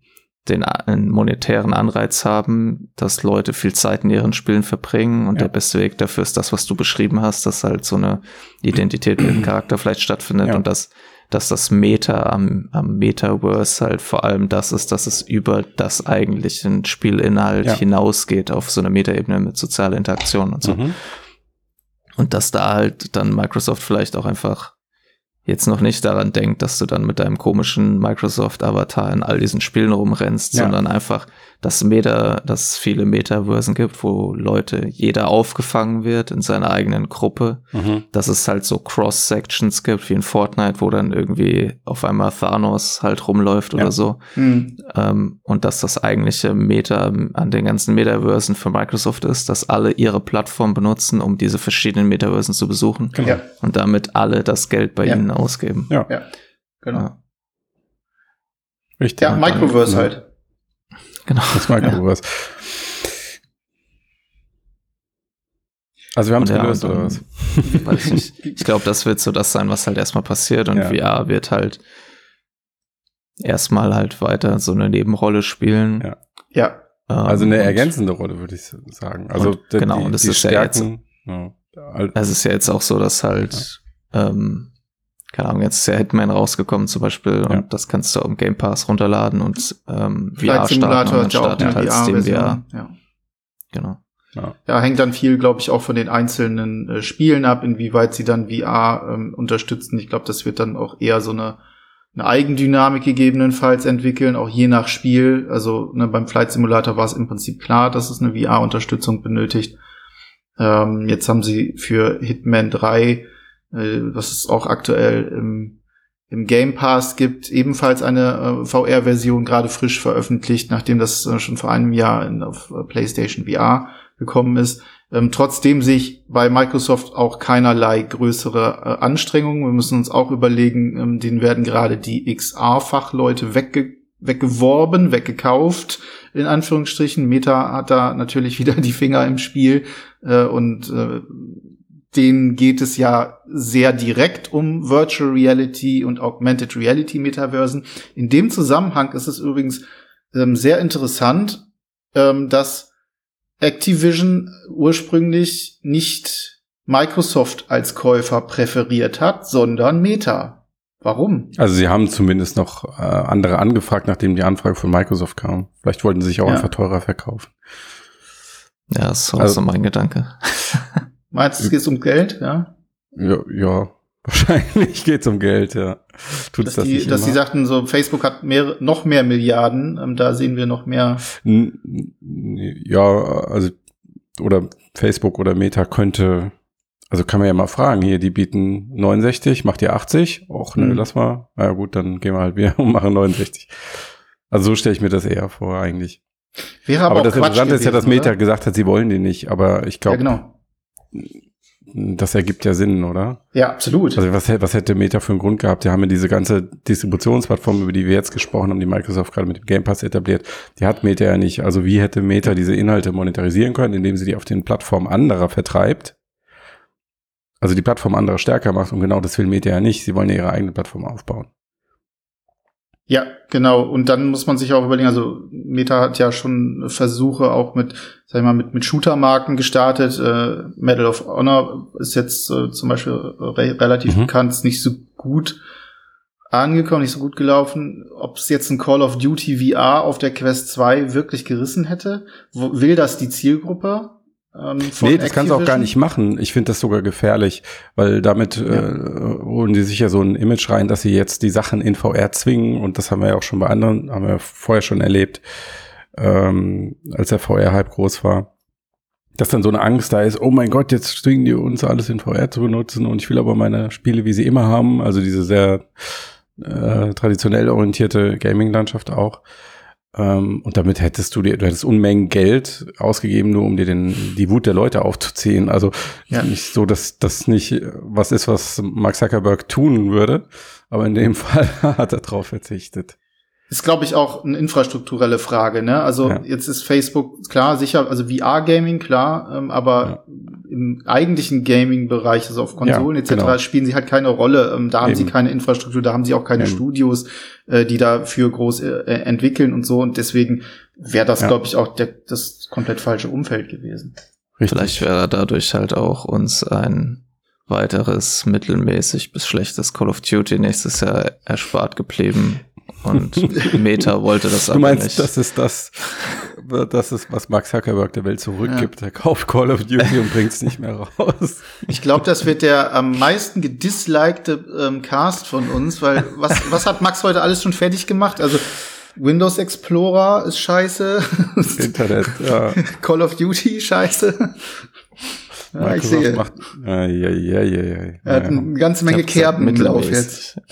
den einen monetären Anreiz haben, dass Leute viel Zeit in ihren Spielen verbringen und ja. der beste Weg dafür ist das, was du beschrieben hast, dass halt so eine Identität mit dem Charakter vielleicht stattfindet ja. und dass dass das Meta am, am Metaverse halt vor allem das ist, dass es über das eigentliche Spielinhalt ja. hinausgeht auf so eine Metaebene mit sozialer Interaktion und so. Mhm. Und dass da halt dann Microsoft vielleicht auch einfach jetzt noch nicht daran denkt, dass du dann mit deinem komischen Microsoft-Avatar in all diesen Spielen rumrennst, ja. sondern einfach dass Meta, dass es viele Metaversen gibt, wo Leute, jeder aufgefangen wird in seiner eigenen Gruppe, mhm. dass es halt so Cross-Sections gibt, wie in Fortnite, wo dann irgendwie auf einmal Thanos halt rumläuft ja. oder so. Mhm. Ähm, und dass das eigentliche Meta an den ganzen Metaversen für Microsoft ist, dass alle ihre Plattform benutzen, um diese verschiedenen Metaversen zu besuchen. Genau. Und damit alle das Geld bei ja. ihnen ausgeben. Ja, ja. genau. Richtig. Ja, Microverse halt. Genau. Das Microverse. Ja. Also wir haben es ja, gelöst, oder was? (laughs) Weiß ich ich glaube, das wird so das sein, was halt erstmal passiert und ja. VR wird halt erstmal halt weiter so eine Nebenrolle spielen. Ja. ja. Ähm, also eine ergänzende Rolle, würde ich sagen. Also und, genau, und das ist Stärken, ja jetzt. Es ist ja jetzt auch so, dass halt ähm, keine Ahnung, jetzt ist ja Hitman rausgekommen zum Beispiel ja. und das kannst du im Game Pass runterladen und ähm, VR starten und dann startet halt Steam VR. Ja. Genau. Ja. ja, hängt dann viel, glaube ich, auch von den einzelnen äh, Spielen ab, inwieweit sie dann VR ähm, unterstützen. Ich glaube, das wird dann auch eher so eine, eine Eigendynamik gegebenenfalls entwickeln, auch je nach Spiel. Also ne, beim Flight Simulator war es im Prinzip klar, dass es eine VR-Unterstützung benötigt. Ähm, jetzt haben sie für Hitman 3 äh, was es auch aktuell im, im Game Pass gibt, ebenfalls eine äh, VR-Version gerade frisch veröffentlicht, nachdem das äh, schon vor einem Jahr in, auf äh, PlayStation VR gekommen ist. Ähm, trotzdem sehe ich bei Microsoft auch keinerlei größere äh, Anstrengungen. Wir müssen uns auch überlegen, ähm, denen werden gerade die XR-Fachleute wegge weggeworben, weggekauft, in Anführungsstrichen. Meta hat da natürlich (laughs) wieder die Finger im Spiel äh, und äh, denen geht es ja sehr direkt um Virtual Reality und Augmented Reality Metaversen. In dem Zusammenhang ist es übrigens ähm, sehr interessant, ähm, dass Activision ursprünglich nicht Microsoft als Käufer präferiert hat, sondern Meta. Warum? Also sie haben zumindest noch äh, andere angefragt, nachdem die Anfrage von Microsoft kam. Vielleicht wollten sie sich auch ja. einfach teurer verkaufen. Ja, das ist auch also, so mein Gedanke. Meinst du, es geht um Geld, ja? Ja, ja. (laughs) Wahrscheinlich geht es um Geld, ja. Tut's dass das die, dass sie sagten, so Facebook hat mehr, noch mehr Milliarden, ähm, da sehen wir noch mehr. Ja, also oder Facebook oder Meta könnte also kann man ja mal fragen, hier, die bieten 69, macht ihr 80? Och, ne, mhm. lass mal. Na ja, gut, dann gehen wir halt wieder (laughs) und machen 69. Also so stelle ich mir das eher vor eigentlich. Wäre aber, aber das Interessante ist ja, dass Meta oder? gesagt hat, sie wollen die nicht, aber ich glaube, ja, genau. Das ergibt ja Sinn, oder? Ja, absolut. Also was, was hätte Meta für einen Grund gehabt? Die haben ja diese ganze Distributionsplattform, über die wir jetzt gesprochen haben, die Microsoft gerade mit dem Game Pass etabliert, die hat Meta ja nicht. Also wie hätte Meta diese Inhalte monetarisieren können, indem sie die auf den Plattformen anderer vertreibt? also die Plattform anderer stärker macht und genau das will Meta ja nicht. Sie wollen ja ihre eigene Plattform aufbauen. Ja, genau. Und dann muss man sich auch überlegen, also Meta hat ja schon Versuche auch mit, sag ich mal, mit, mit Shooter-Marken gestartet. Äh, Medal of Honor ist jetzt äh, zum Beispiel re relativ mhm. bekannt, ist nicht so gut angekommen, nicht so gut gelaufen. Ob es jetzt ein Call of Duty VR auf der Quest 2 wirklich gerissen hätte? Will das die Zielgruppe? Ähm, nee, das kannst du auch gar nicht machen. Ich finde das sogar gefährlich, weil damit ja. äh, holen die sich ja so ein Image rein, dass sie jetzt die Sachen in VR zwingen und das haben wir ja auch schon bei anderen, haben wir vorher schon erlebt, ähm, als der VR-Hype groß war. Dass dann so eine Angst da ist, oh mein Gott, jetzt zwingen die uns alles in VR zu benutzen und ich will aber meine Spiele, wie sie immer haben, also diese sehr äh, traditionell orientierte Gaming-Landschaft auch. Ähm, und damit hättest du dir, du hättest Unmengen Geld ausgegeben, nur um dir den, die Wut der Leute aufzuziehen. Also ja. nicht so, dass das nicht was ist, was Mark Zuckerberg tun würde. Aber in dem (laughs) Fall hat er drauf verzichtet. Ist, glaube ich, auch eine infrastrukturelle Frage. Ne? Also ja. jetzt ist Facebook klar, sicher, also VR-Gaming, klar, ähm, aber ja. im eigentlichen Gaming-Bereich, also auf Konsolen ja, etc., genau. spielen sie halt keine Rolle. Ähm, da haben Eben. sie keine Infrastruktur, da haben sie auch keine Eben. Studios, äh, die dafür groß äh, entwickeln und so. Und deswegen wäre das, ja. glaube ich, auch der, das komplett falsche Umfeld gewesen. Richtig. Vielleicht wäre dadurch halt auch uns ein weiteres mittelmäßig bis schlechtes Call of Duty nächstes Jahr erspart geblieben. Und Meta wollte das aber nicht. Du meinst, das ist das, das ist, was Mark Zuckerberg der Welt zurückgibt. Ja. Er kauft Call of Duty und bringt es nicht mehr raus. Ich glaube, das wird der am meisten gedislikte ähm, Cast von uns, weil was, was hat Max heute alles schon fertig gemacht? Also Windows Explorer ist scheiße. Internet, ja. (laughs) Call of Duty scheiße. Ja, ich sehe. Macht, ja, ja, ja, ja, Er hat eine ganze Menge Kerben im Lauf jetzt. (laughs)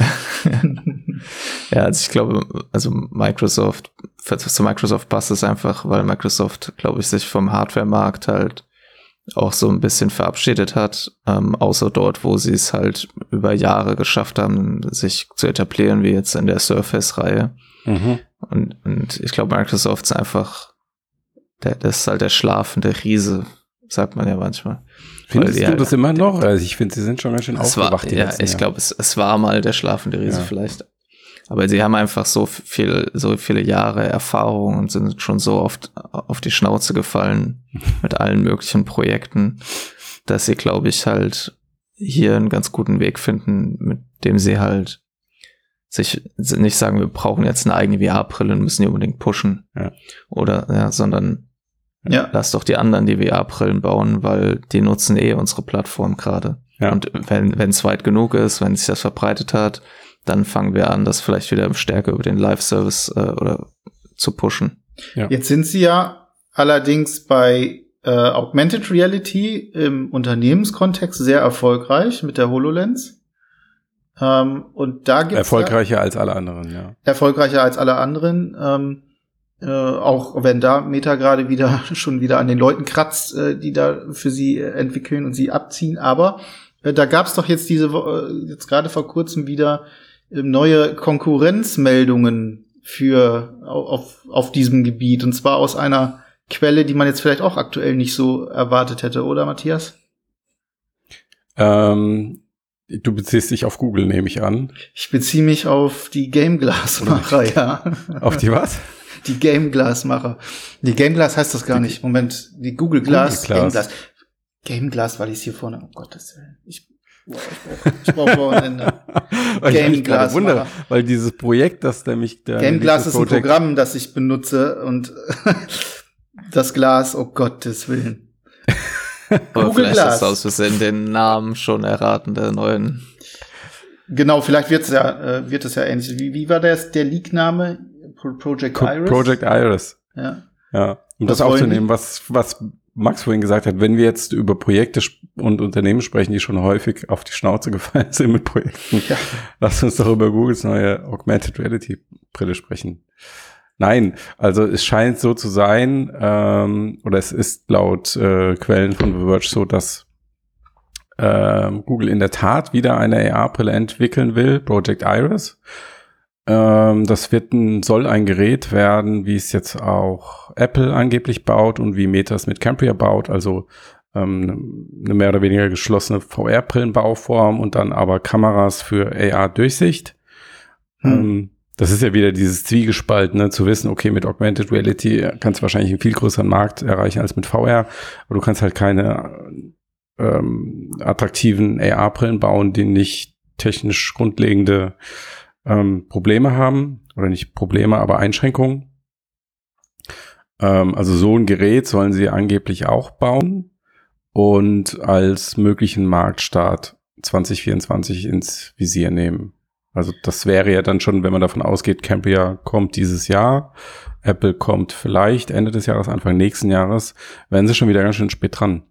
ja, also ich glaube, also Microsoft, zu Microsoft passt es einfach, weil Microsoft, glaube ich, sich vom Hardware-Markt halt auch so ein bisschen verabschiedet hat, ähm, außer dort, wo sie es halt über Jahre geschafft haben, sich zu etablieren, wie jetzt in der Surface-Reihe. Mhm. Und, und ich glaube, Microsoft ist einfach, der, das ist halt der schlafende Riese, sagt man ja manchmal. Findest du ja, das immer noch? Also ich finde, sie sind schon ganz schön aufgewacht. War, ja, ich glaube, es, es war mal der schlafende Riese ja. vielleicht. Aber sie haben einfach so viel, so viele Jahre Erfahrung und sind schon so oft auf die Schnauze gefallen (laughs) mit allen möglichen Projekten, dass sie, glaube ich, halt hier einen ganz guten Weg finden, mit dem sie halt sich nicht sagen, wir brauchen jetzt eine eigene VR-Brille und müssen die unbedingt pushen. Ja. Oder, ja, sondern ja. lass doch die anderen die VR-Brillen bauen, weil die nutzen eh unsere Plattform gerade. Ja. Und wenn wenn es weit genug ist, wenn sich das verbreitet hat, dann fangen wir an, das vielleicht wieder stärker über den Live-Service äh, oder zu pushen. Ja. Jetzt sind sie ja allerdings bei äh, Augmented Reality im Unternehmenskontext sehr erfolgreich mit der HoloLens. Ähm, und da gibt's erfolgreicher ja, als alle anderen, ja. Erfolgreicher als alle anderen. Ähm, äh, auch wenn da Meta gerade wieder (laughs) schon wieder an den Leuten kratzt, äh, die da für sie äh, entwickeln und sie abziehen. Aber äh, da gab's doch jetzt diese äh, jetzt gerade vor kurzem wieder neue Konkurrenzmeldungen für auf, auf diesem Gebiet und zwar aus einer Quelle, die man jetzt vielleicht auch aktuell nicht so erwartet hätte, oder Matthias? Ähm, du beziehst dich auf Google, nehme ich an. Ich beziehe mich auf die Game Glass Macher, ja. Auf die was? Die Game Glass Macher. Die Game Glass heißt das gar die, nicht. Moment, die Google Glass, Google Glass. Game Glass. Game Glass, weil ich es hier vorne, um Gottes Willen. Ich Boah, ich brauche brauch Wochenende. Game Glass. Wunder, weil dieses Projekt, das nämlich der Game Glass ist ein Programm, das ich benutze und (laughs) das Glas, oh Gottes Willen. Aber Google vielleicht Glass. ist aus Versehen den Namen schon erraten der neuen. Genau, vielleicht wird's ja, äh, wird es ja ähnlich. Wie, wie war das, der Leak-Name? Project Iris? Project Iris. Ja. Ja. Um das, das aufzunehmen, was, was Max vorhin gesagt hat, wenn wir jetzt über Projekte und Unternehmen sprechen, die schon häufig auf die Schnauze (laughs) gefallen sind mit Projekten, ja. lasst uns doch über Googles neue Augmented Reality Brille sprechen. Nein, also es scheint so zu sein, ähm, oder es ist laut äh, Quellen von The Verge so, dass äh, Google in der Tat wieder eine AR-Brille entwickeln will, Project Iris. Ähm, das wird ein, soll ein Gerät werden, wie es jetzt auch Apple angeblich baut und wie Meta es mit Cambria baut, also ähm, eine mehr oder weniger geschlossene VR-Brillenbauform und dann aber Kameras für AR-Durchsicht. Hm. Ähm, das ist ja wieder dieses Zwiegespalt, ne, zu wissen, okay, mit Augmented Reality kannst du wahrscheinlich einen viel größeren Markt erreichen als mit VR, aber du kannst halt keine ähm, attraktiven AR-Brillen bauen, die nicht technisch grundlegende ähm, Probleme haben oder nicht Probleme, aber Einschränkungen. Ähm, also so ein Gerät sollen sie angeblich auch bauen und als möglichen Marktstart 2024 ins Visier nehmen. Also das wäre ja dann schon, wenn man davon ausgeht, Cambria kommt dieses Jahr, Apple kommt vielleicht Ende des Jahres, Anfang nächsten Jahres, werden sie schon wieder ganz schön spät dran.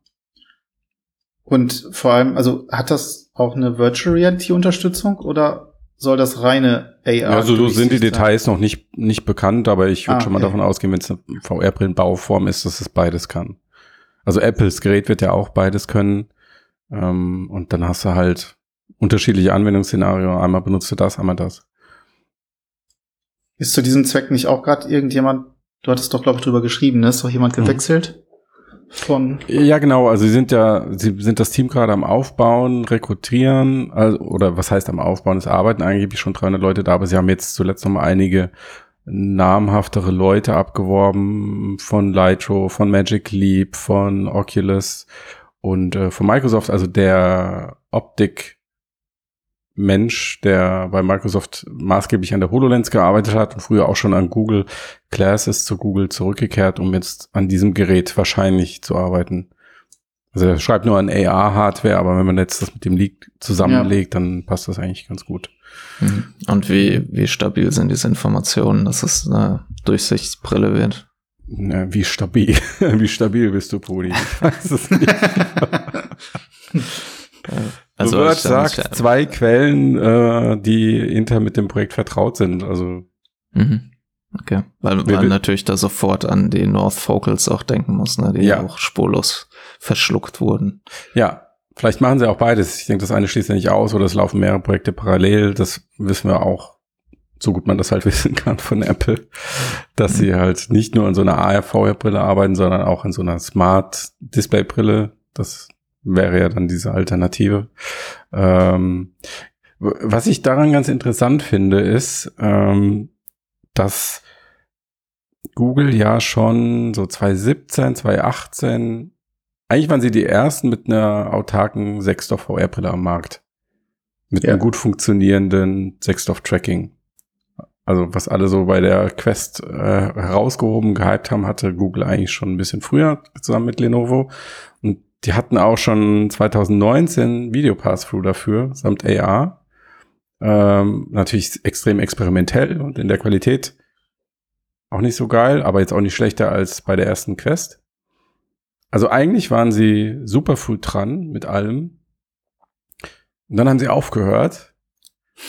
Und vor allem, also hat das auch eine Virtual Reality Unterstützung oder soll das reine AR Also so sind die Details noch nicht, nicht bekannt, aber ich würde ah, schon mal okay. davon ausgehen, wenn es eine VR-Brillenbauform ist, dass es beides kann. Also Apples Gerät wird ja auch beides können. Ähm, und dann hast du halt unterschiedliche Anwendungsszenarien. Einmal benutzt du das, einmal das. Ist zu diesem Zweck nicht auch gerade irgendjemand, du hattest doch, glaube ich, drüber geschrieben, ne? Ist doch jemand mhm. gewechselt? Von. Ja, genau. Also sie sind ja, sie sind das Team gerade am Aufbauen, rekrutieren, also, oder was heißt am Aufbauen? Es arbeiten eigentlich schon 300 Leute da, aber sie haben jetzt zuletzt noch mal einige namhaftere Leute abgeworben von Lightro, von Magic Leap, von Oculus und äh, von Microsoft. Also der Optik Mensch, der bei Microsoft maßgeblich an der HoloLens gearbeitet hat und früher auch schon an Google Glass ist zu Google zurückgekehrt, um jetzt an diesem Gerät wahrscheinlich zu arbeiten. Also er schreibt nur an AR-Hardware, aber wenn man jetzt das mit dem Leak zusammenlegt, ja. dann passt das eigentlich ganz gut. Mhm. Und wie, wie stabil sind diese Informationen, dass es eine Durchsichtsbrille wird? Ja, wie stabil? (laughs) wie stabil bist du, Podi? Ich weiß es nicht. (laughs) Also Word sagt zwei Quellen, äh, die hinter mit dem Projekt vertraut sind. Also mhm. okay, weil man natürlich da sofort an die North Focals auch denken muss, ne, die ja. auch spurlos verschluckt wurden. Ja, vielleicht machen sie auch beides. Ich denke, das eine schließt ja nicht aus oder es laufen mehrere Projekte parallel. Das wissen wir auch, so gut man das halt (laughs) wissen kann von Apple, dass sie halt nicht nur an so einer AR-VR-Brille arbeiten, sondern auch an so einer Smart-Display-Brille. Das wäre ja dann diese Alternative. Ähm, was ich daran ganz interessant finde, ist, ähm, dass Google ja schon so 2017, 2018, eigentlich waren sie die ersten mit einer autarken Sextop VR-Brille am Markt. Mit ja. einem gut funktionierenden Sextop-Tracking. Also was alle so bei der Quest äh, herausgehoben, gehypt haben, hatte Google eigentlich schon ein bisschen früher zusammen mit Lenovo. Und die hatten auch schon 2019 Video Pass-Through dafür, samt AR. Ähm, natürlich extrem experimentell und in der Qualität auch nicht so geil, aber jetzt auch nicht schlechter als bei der ersten Quest. Also eigentlich waren sie super früh dran mit allem. Und dann haben sie aufgehört.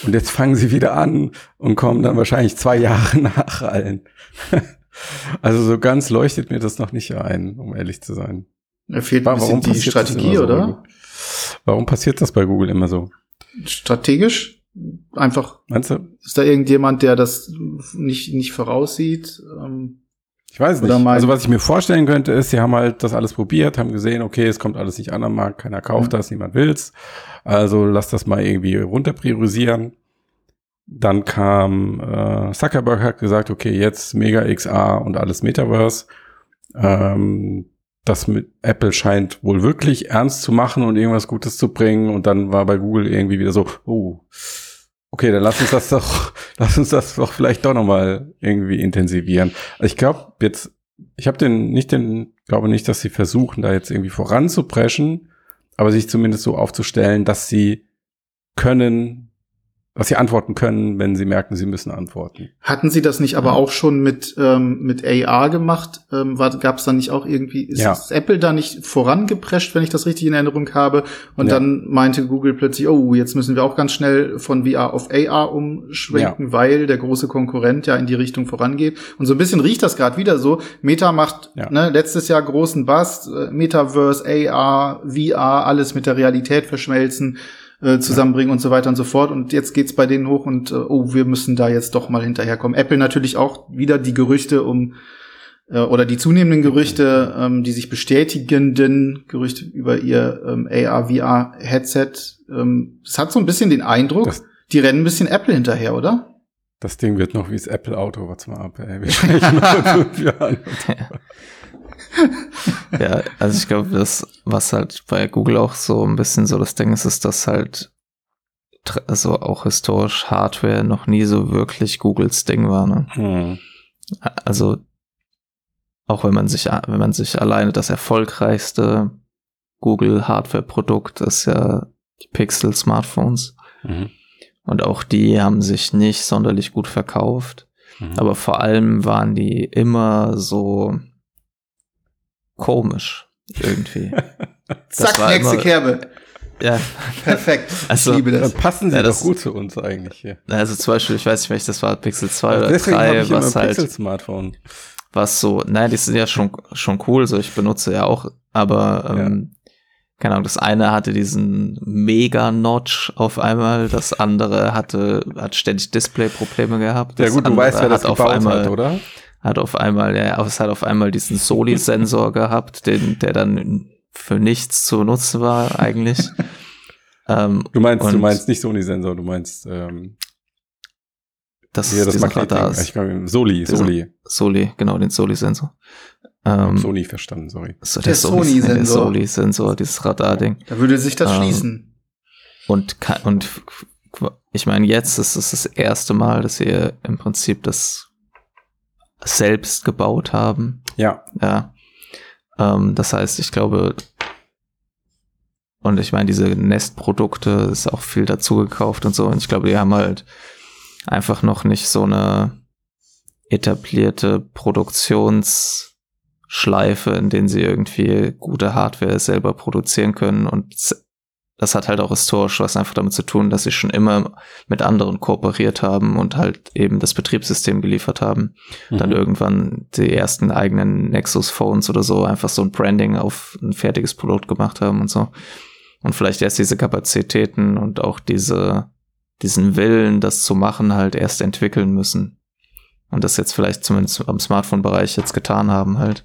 Und jetzt fangen sie wieder an und kommen dann wahrscheinlich zwei Jahre (laughs) nach allen. also so ganz leuchtet mir das noch nicht ein, um ehrlich zu sein. Da fehlt ein bisschen die Strategie, oder? So? Warum passiert das bei Google immer so? Strategisch? Einfach. Meinst du? Ist da irgendjemand, der das nicht, nicht voraussieht? Ähm, ich weiß nicht. Also was ich mir vorstellen könnte, ist, sie haben halt das alles probiert, haben gesehen, okay, es kommt alles nicht an am Markt, keiner kauft mhm. das, niemand will's. Also lass das mal irgendwie runter priorisieren. Dann kam äh, Zuckerberg hat gesagt, okay, jetzt Mega XR und alles Metaverse. Ähm, das mit Apple scheint wohl wirklich ernst zu machen und irgendwas Gutes zu bringen. Und dann war bei Google irgendwie wieder so, oh, okay, dann lass uns das doch, (laughs) lass uns das doch vielleicht doch nochmal irgendwie intensivieren. Ich glaube jetzt, ich habe den nicht den, glaube nicht, dass sie versuchen, da jetzt irgendwie voranzupreschen, aber sich zumindest so aufzustellen, dass sie können, was sie antworten können, wenn sie merken, sie müssen antworten. Hatten Sie das nicht aber auch schon mit ähm, mit AR gemacht? Ähm, Gab es da nicht auch irgendwie? Ist, ja. Apple da nicht vorangeprescht, wenn ich das richtig in Erinnerung habe? Und ja. dann meinte Google plötzlich, oh, jetzt müssen wir auch ganz schnell von VR auf AR umschwenken, ja. weil der große Konkurrent ja in die Richtung vorangeht. Und so ein bisschen riecht das gerade wieder so. Meta macht ne, letztes Jahr großen Bust, äh, Metaverse, AR, VR, alles mit der Realität verschmelzen äh, zusammenbringen und so weiter und so fort. Und jetzt geht's bei denen hoch und äh, oh, wir müssen da jetzt doch mal hinterherkommen. Apple natürlich auch wieder die Gerüchte um äh, oder die zunehmenden Gerüchte, ähm, die sich bestätigenden Gerüchte über ihr ähm, AR-VR-Headset. Ähm, es hat so ein bisschen den Eindruck, das, die rennen ein bisschen Apple hinterher, oder? Das Ding wird noch wie das Apple-Auto, warte mal ab, ey. Wir sprechen noch fünf Jahren. Ja, also ich glaube, das, was halt bei Google auch so ein bisschen so das Ding ist, ist, dass halt also auch historisch Hardware noch nie so wirklich Googles Ding war. Ne? Hm. Also auch wenn man sich, wenn man sich alleine das erfolgreichste Google Hardware-Produkt ist ja die Pixel Smartphones. Mhm. Und auch die haben sich nicht sonderlich gut verkauft. Mhm. Aber vor allem waren die immer so komisch irgendwie. (laughs) Zack, nächste immer, Kerbe. Ja. Perfekt. (laughs) Also, ich liebe das. Dann passen sie ja, das, doch gut zu uns eigentlich hier. Also zum Beispiel, ich weiß nicht, welches das war, Pixel 2 oder Deswegen 3, ich was halt. Pixel Smartphone. Was so, naja, die sind ja schon, schon cool, so ich benutze ja auch, aber ähm, ja. keine Ahnung, das eine hatte diesen Mega-Notch auf einmal, das andere hatte, hat ständig Display-Probleme gehabt. Ja gut, du weißt, wer das auf einmal, hat, oder? Hat auf einmal, ja, es hat auf einmal diesen Soli-Sensor (laughs) gehabt, den, der dann für nichts zu nutzen war eigentlich. (laughs) ähm, du meinst, du meinst nicht Sony-Sensor, du meinst ähm, das ist das Radar. Ich glaube, Soli, Soli. Soli, genau, den Soli-Sensor. Ähm, Sony verstanden, sorry. So, der, der Sony-Sensor. Der Soli-Sensor, dieses Radar-Ding. Da würde sich das ähm, schließen. Und, und ich meine, jetzt ist es das erste Mal, dass ihr im Prinzip das selbst gebaut haben. Ja. Ja. Ähm, das heißt, ich glaube, und ich meine, diese Nest-Produkte ist auch viel dazu gekauft und so. Und ich glaube, die haben halt einfach noch nicht so eine etablierte Produktionsschleife, in denen sie irgendwie gute Hardware selber produzieren können und das hat halt auch historisch was einfach damit zu tun, dass sie schon immer mit anderen kooperiert haben und halt eben das Betriebssystem geliefert haben. Mhm. Dann irgendwann die ersten eigenen Nexus Phones oder so einfach so ein Branding auf ein fertiges Produkt gemacht haben und so. Und vielleicht erst diese Kapazitäten und auch diese, diesen Willen, das zu machen, halt erst entwickeln müssen. Und das jetzt vielleicht zumindest am Smartphone-Bereich jetzt getan haben halt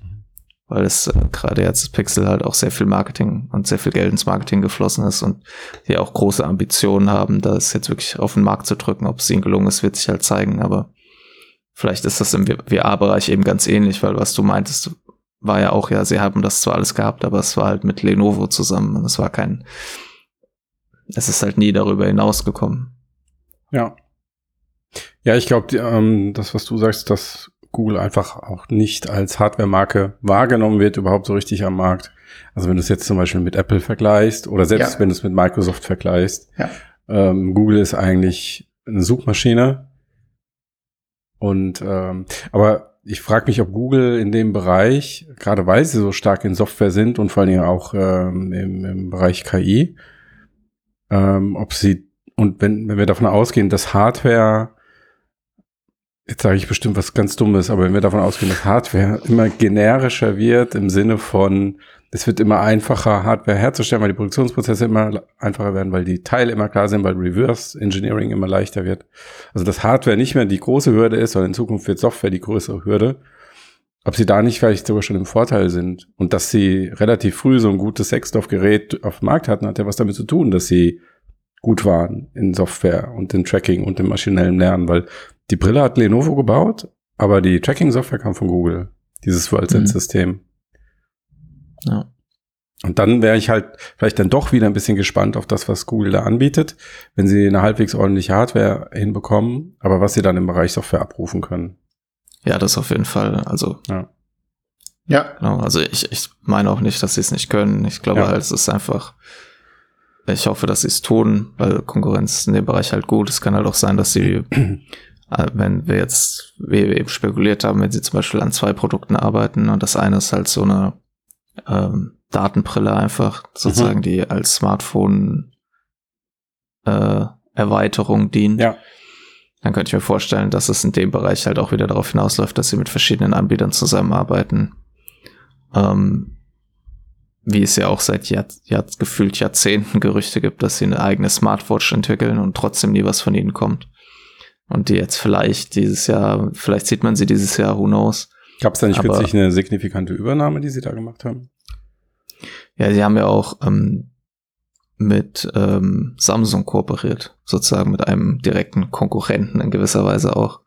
weil es äh, gerade jetzt Pixel halt auch sehr viel Marketing und sehr viel Geld ins Marketing geflossen ist und die auch große Ambitionen haben, das jetzt wirklich auf den Markt zu drücken. Ob es ihnen gelungen ist, wird sich halt zeigen, aber vielleicht ist das im VR-Bereich eben ganz ähnlich, weil was du meintest, war ja auch, ja, sie haben das zwar alles gehabt, aber es war halt mit Lenovo zusammen und es war kein, es ist halt nie darüber hinausgekommen. Ja. Ja, ich glaube, ähm, das, was du sagst, das Google einfach auch nicht als Hardware-Marke wahrgenommen wird, überhaupt so richtig am Markt. Also wenn du es jetzt zum Beispiel mit Apple vergleichst oder selbst ja. wenn du es mit Microsoft vergleichst, ja. ähm, Google ist eigentlich eine Suchmaschine. Und ähm, aber ich frage mich, ob Google in dem Bereich, gerade weil sie so stark in Software sind und vor allen Dingen auch ähm, im, im Bereich KI, ähm, ob sie und wenn, wenn wir davon ausgehen, dass Hardware Jetzt sage ich bestimmt was ganz Dummes, aber wenn wir davon ausgehen, dass Hardware immer generischer wird im Sinne von, es wird immer einfacher, Hardware herzustellen, weil die Produktionsprozesse immer einfacher werden, weil die Teile immer klar sind, weil Reverse Engineering immer leichter wird. Also dass Hardware nicht mehr die große Hürde ist, sondern in Zukunft wird Software die größere Hürde. Ob sie da nicht vielleicht sogar schon im Vorteil sind und dass sie relativ früh so ein gutes Sexstoff-Gerät auf dem Markt hatten, hat ja was damit zu tun, dass sie gut waren in Software und in Tracking und im maschinellen Lernen, weil die Brille hat Lenovo gebaut, aber die Tracking-Software kam von Google, dieses WorldSense-System. Ja. Und dann wäre ich halt vielleicht dann doch wieder ein bisschen gespannt auf das, was Google da anbietet, wenn sie eine halbwegs ordentliche Hardware hinbekommen, aber was sie dann im Bereich Software abrufen können. Ja, das auf jeden Fall. Also. Ja. Ja. Genau, also ich, ich meine auch nicht, dass sie es nicht können. Ich glaube ja. halt, es ist einfach, ich hoffe, dass sie es tun, weil Konkurrenz in dem Bereich halt gut. Es kann halt auch sein, dass sie, (clears throat) wenn wir jetzt, wie wir eben spekuliert haben, wenn sie zum Beispiel an zwei Produkten arbeiten und das eine ist halt so eine ähm, Datenbrille einfach, sozusagen, mhm. die als Smartphone äh, Erweiterung dient. Ja. Dann könnte ich mir vorstellen, dass es in dem Bereich halt auch wieder darauf hinausläuft, dass sie mit verschiedenen Anbietern zusammenarbeiten. Ähm, wie es ja auch seit Jahr, Jahr, gefühlt Jahrzehnten Gerüchte gibt, dass sie eine eigene Smartwatch entwickeln und trotzdem nie was von ihnen kommt. Und die jetzt vielleicht dieses Jahr, vielleicht sieht man sie dieses Jahr, who knows. Gab es da nicht Aber, kürzlich eine signifikante Übernahme, die sie da gemacht haben? Ja, sie haben ja auch ähm, mit ähm, Samsung kooperiert, sozusagen mit einem direkten Konkurrenten in gewisser Weise auch,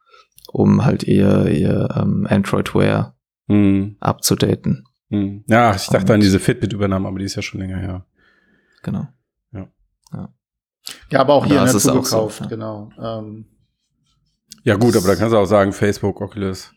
um halt ihr, ihr ähm, Android Wear hm. abzudaten. Hm. Ja, ich dachte Und, an diese Fitbit-Übernahme, aber die ist ja schon länger her. Genau. Ja. Ja, ja aber auch hier in der gekauft, so, ja. genau. Ähm, ja gut, aber da kannst du auch sagen, Facebook, Oculus.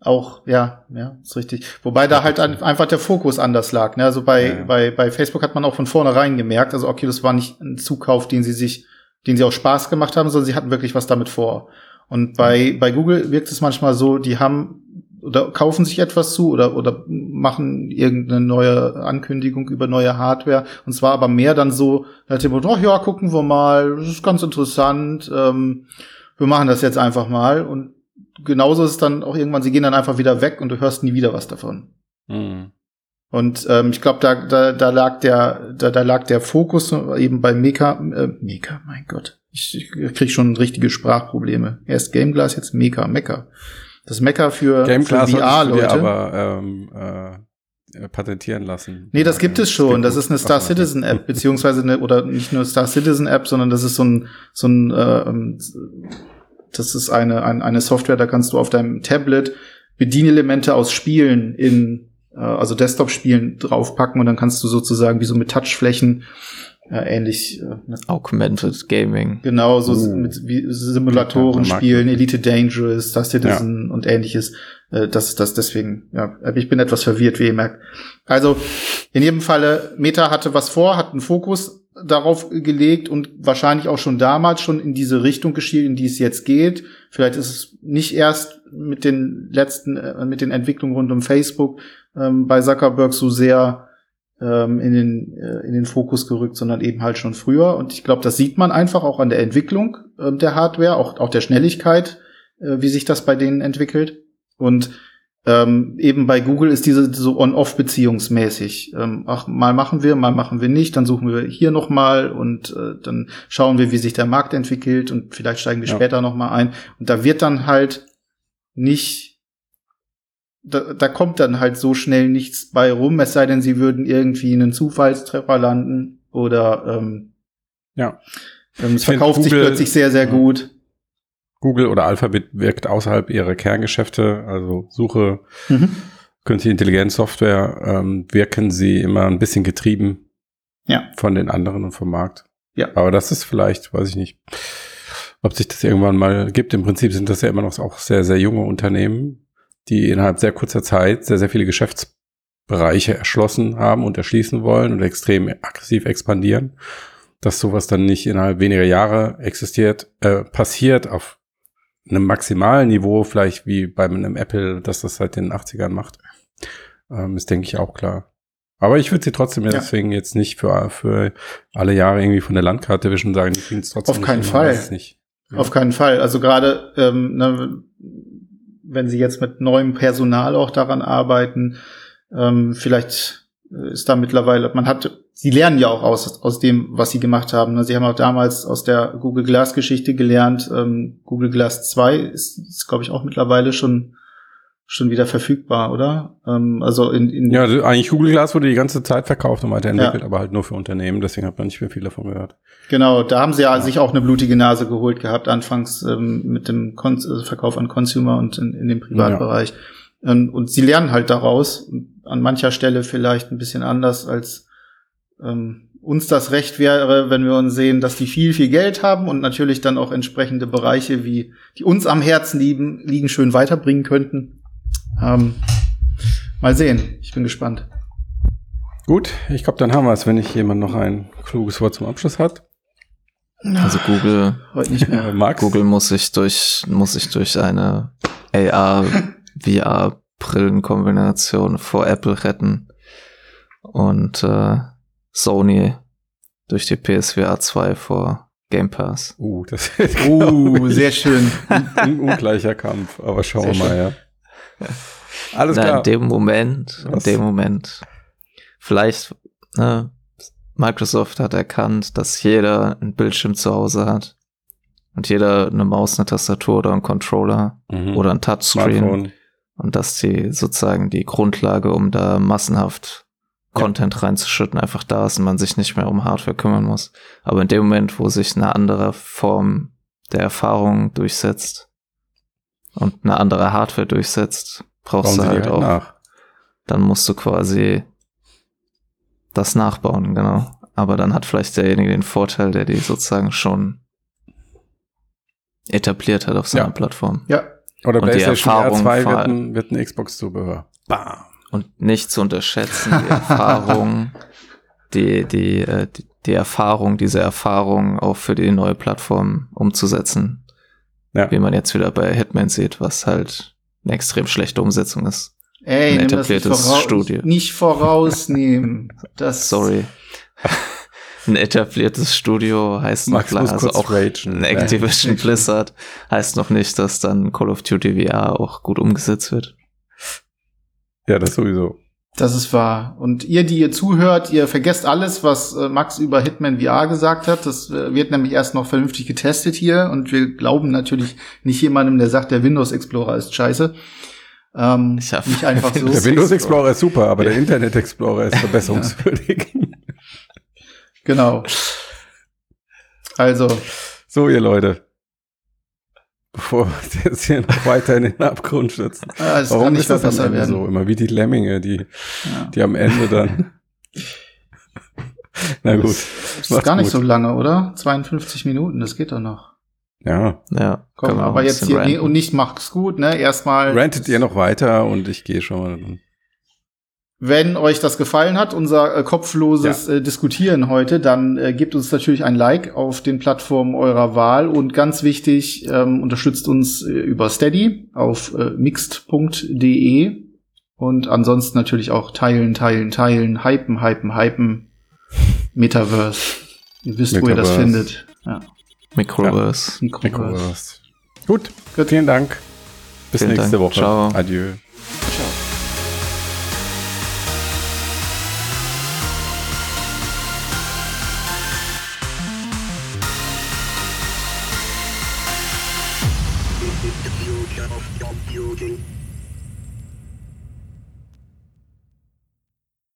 Auch, ja, ja, ist richtig. Wobei da halt einfach der Fokus anders lag. Ne? Also bei, ja, ja. bei, bei Facebook hat man auch von vornherein gemerkt, also Oculus war nicht ein Zukauf, den sie sich, den sie auch Spaß gemacht haben, sondern sie hatten wirklich was damit vor. Und bei, bei Google wirkt es manchmal so, die haben oder kaufen sich etwas zu oder, oder machen irgendeine neue Ankündigung über neue Hardware. Und zwar aber mehr dann so, nach dem Motto, ach ja, gucken wir mal, das ist ganz interessant, ähm, wir machen das jetzt einfach mal. Und genauso ist es dann auch irgendwann, sie gehen dann einfach wieder weg und du hörst nie wieder was davon. Mhm. Und ähm, ich glaube, da, da, da lag der, da, da lag der Fokus eben bei Meka, äh, Meka, mein Gott, ich, ich krieg schon richtige Sprachprobleme. Erst Gameglass, jetzt Meka, Mecker. Das Mecker für, für VR-Leute. aber ähm, äh, patentieren lassen. Nee, das gibt es schon. Das ist eine Star Citizen App, (laughs) beziehungsweise eine, oder nicht nur Star Citizen App, sondern das ist so ein, so ein äh, das ist eine, ein, eine Software, da kannst du auf deinem Tablet Bedienelemente aus Spielen in, äh, also Desktop-Spielen draufpacken und dann kannst du sozusagen wie so mit Touchflächen äh, ähnlich äh, ne? Augmented Gaming. Genau, so uh. mit wie Simulatoren spielen, Elite Dangerous, Star Citizen ja. und ähnliches. Äh, das das deswegen, ja, ich bin etwas verwirrt, wie ihr merkt. Also in jedem Falle, Meta hatte was vor, hat einen Fokus darauf gelegt und wahrscheinlich auch schon damals schon in diese Richtung geschielt, in die es jetzt geht. Vielleicht ist es nicht erst mit den letzten, äh, mit den Entwicklungen rund um Facebook ähm, bei Zuckerberg so sehr ähm, in, den, äh, in den Fokus gerückt, sondern eben halt schon früher. Und ich glaube, das sieht man einfach auch an der Entwicklung äh, der Hardware, auch, auch der Schnelligkeit, äh, wie sich das bei denen entwickelt. Und ähm, eben bei Google ist diese so on-off-beziehungsmäßig. Ähm, ach, mal machen wir, mal machen wir nicht, dann suchen wir hier noch mal und äh, dann schauen wir, wie sich der Markt entwickelt und vielleicht steigen wir ja. später noch mal ein. Und da wird dann halt nicht, da, da kommt dann halt so schnell nichts bei rum, es sei denn, sie würden irgendwie einen Zufallstreffer landen oder ähm, ja. Ähm, es verkauft Google, sich plötzlich sehr, sehr gut. Google oder Alphabet wirkt außerhalb ihrer Kerngeschäfte, also Suche, mhm. künstliche Intelligenz, Software, ähm, wirken sie immer ein bisschen getrieben ja. von den anderen und vom Markt. Ja. Aber das ist vielleicht, weiß ich nicht, ob sich das irgendwann mal gibt. Im Prinzip sind das ja immer noch auch sehr, sehr junge Unternehmen, die innerhalb sehr kurzer Zeit sehr, sehr viele Geschäftsbereiche erschlossen haben und erschließen wollen und extrem aggressiv expandieren dass sowas dann nicht innerhalb weniger Jahre existiert, äh, passiert auf einem maximalen Niveau, vielleicht wie bei einem Apple, dass das seit den 80ern macht. Ähm, ist, denke ich, auch klar. Aber ich würde sie trotzdem ja. deswegen jetzt nicht für, für alle Jahre irgendwie von der Landkarte wischen und sagen, die kriegen es trotzdem Auf keinen Fall. Auf keinen Fall. Also gerade, ähm, ne, wenn sie jetzt mit neuem Personal auch daran arbeiten, ähm, vielleicht ist da mittlerweile, man hat sie lernen ja auch aus, aus dem, was sie gemacht haben. Ne? Sie haben auch damals aus der Google Glass Geschichte gelernt. Ähm, Google Glass 2 ist, ist glaube ich, auch mittlerweile schon schon wieder verfügbar, oder? Ähm, also in, in ja, also eigentlich Google Glass wurde die ganze Zeit verkauft und weiterentwickelt, ja. aber halt nur für Unternehmen. Deswegen hat man nicht mehr viel davon gehört. Genau, da haben sie ja, ja. sich auch eine blutige Nase geholt gehabt, anfangs ähm, mit dem Kon Verkauf an Consumer und in, in dem Privatbereich. Ja. Ähm, und sie lernen halt daraus, an mancher Stelle vielleicht ein bisschen anders, als ähm, uns das recht wäre, wenn wir uns sehen, dass die viel, viel Geld haben und natürlich dann auch entsprechende Bereiche, wie die uns am Herzen liegen, liegen schön weiterbringen könnten. Ähm, mal sehen. Ich bin gespannt. Gut, ich glaube, dann haben wir es, wenn nicht jemand noch ein kluges Wort zum Abschluss hat. Also Google, Heute nicht mehr. (laughs) Max? Google muss sich durch, muss sich durch eine AR, VR Brillenkombination vor Apple retten und äh, Sony durch die PSVR 2 vor Game Pass. Uh, das ist uh, (laughs) sehr schön. Ein ungleicher Kampf, aber schauen wir mal, ja. (laughs) Alles klar. In dem Moment, Was? in dem Moment, vielleicht, ne, Microsoft hat erkannt, dass jeder ein Bildschirm zu Hause hat und jeder eine Maus, eine Tastatur oder einen Controller mhm. oder ein Touchscreen Smartphone. und dass die sozusagen die Grundlage, um da massenhaft Content reinzuschütten, einfach da ist und man sich nicht mehr um Hardware kümmern muss. Aber in dem Moment, wo sich eine andere Form der Erfahrung durchsetzt und eine andere Hardware durchsetzt, brauchst Bauen du halt, halt auch. Nach. Dann musst du quasi das nachbauen, genau. Aber dann hat vielleicht derjenige den Vorteil, der die sozusagen schon etabliert hat auf seiner ja. Plattform. Ja. Oder und PlayStation die Erfahrung 2 wird ein, wird ein Xbox-Zubehör. Bam. Und nicht zu unterschätzen, die (laughs) Erfahrung, die, die, äh, die, die Erfahrung, diese Erfahrung auch für die neue Plattform umzusetzen. Ja. Wie man jetzt wieder bei Hitman sieht, was halt eine extrem schlechte Umsetzung ist. Ey, ein etabliertes das nicht voraus, Studio. Nicht vorausnehmen. (laughs) Das Sorry. (laughs) ein etabliertes Studio heißt Max noch klar, also auch ragen. ein Activision Blizzard heißt noch nicht, dass dann Call of Duty VR auch gut umgesetzt wird. Ja, das sowieso. Das ist wahr. Und ihr, die ihr zuhört, ihr vergesst alles, was äh, Max über Hitman VR gesagt hat. Das äh, wird nämlich erst noch vernünftig getestet hier. Und wir glauben natürlich nicht jemandem, der sagt, der Windows Explorer ist scheiße. Ähm, ich nicht einfach so. Der Windows Explorer ist super, aber ja. der Internet Explorer ist (laughs) verbesserungswürdig. genau. Also. So, ihr Leute bevor wir jetzt hier noch weiter in den Abgrund stürzen. Ja, das Warum ist das Ende werden. so? Immer wie die Lemminge, die, ja. die am Ende dann. (laughs) Na gut. Das ist gar nicht gut. so lange, oder? 52 Minuten, das geht doch noch. Ja. Ja. Komm, aber jetzt hier, nee, und nicht mach's gut, ne? Erstmal. Rantet ihr noch weiter und ich gehe schon mal. Wenn euch das gefallen hat, unser äh, kopfloses ja. äh, Diskutieren heute, dann äh, gebt uns natürlich ein Like auf den Plattformen eurer Wahl und ganz wichtig, ähm, unterstützt uns äh, über Steady auf äh, mixed.de und ansonsten natürlich auch teilen, teilen, teilen, hypen, hypen, hypen, Metaverse. Ihr wisst, Metaverse. wo ihr das findet. Ja. Microverse. Ja. Microverse. Gut. Gut, vielen Dank. Bis vielen nächste Dank. Woche. Ciao. Adieu.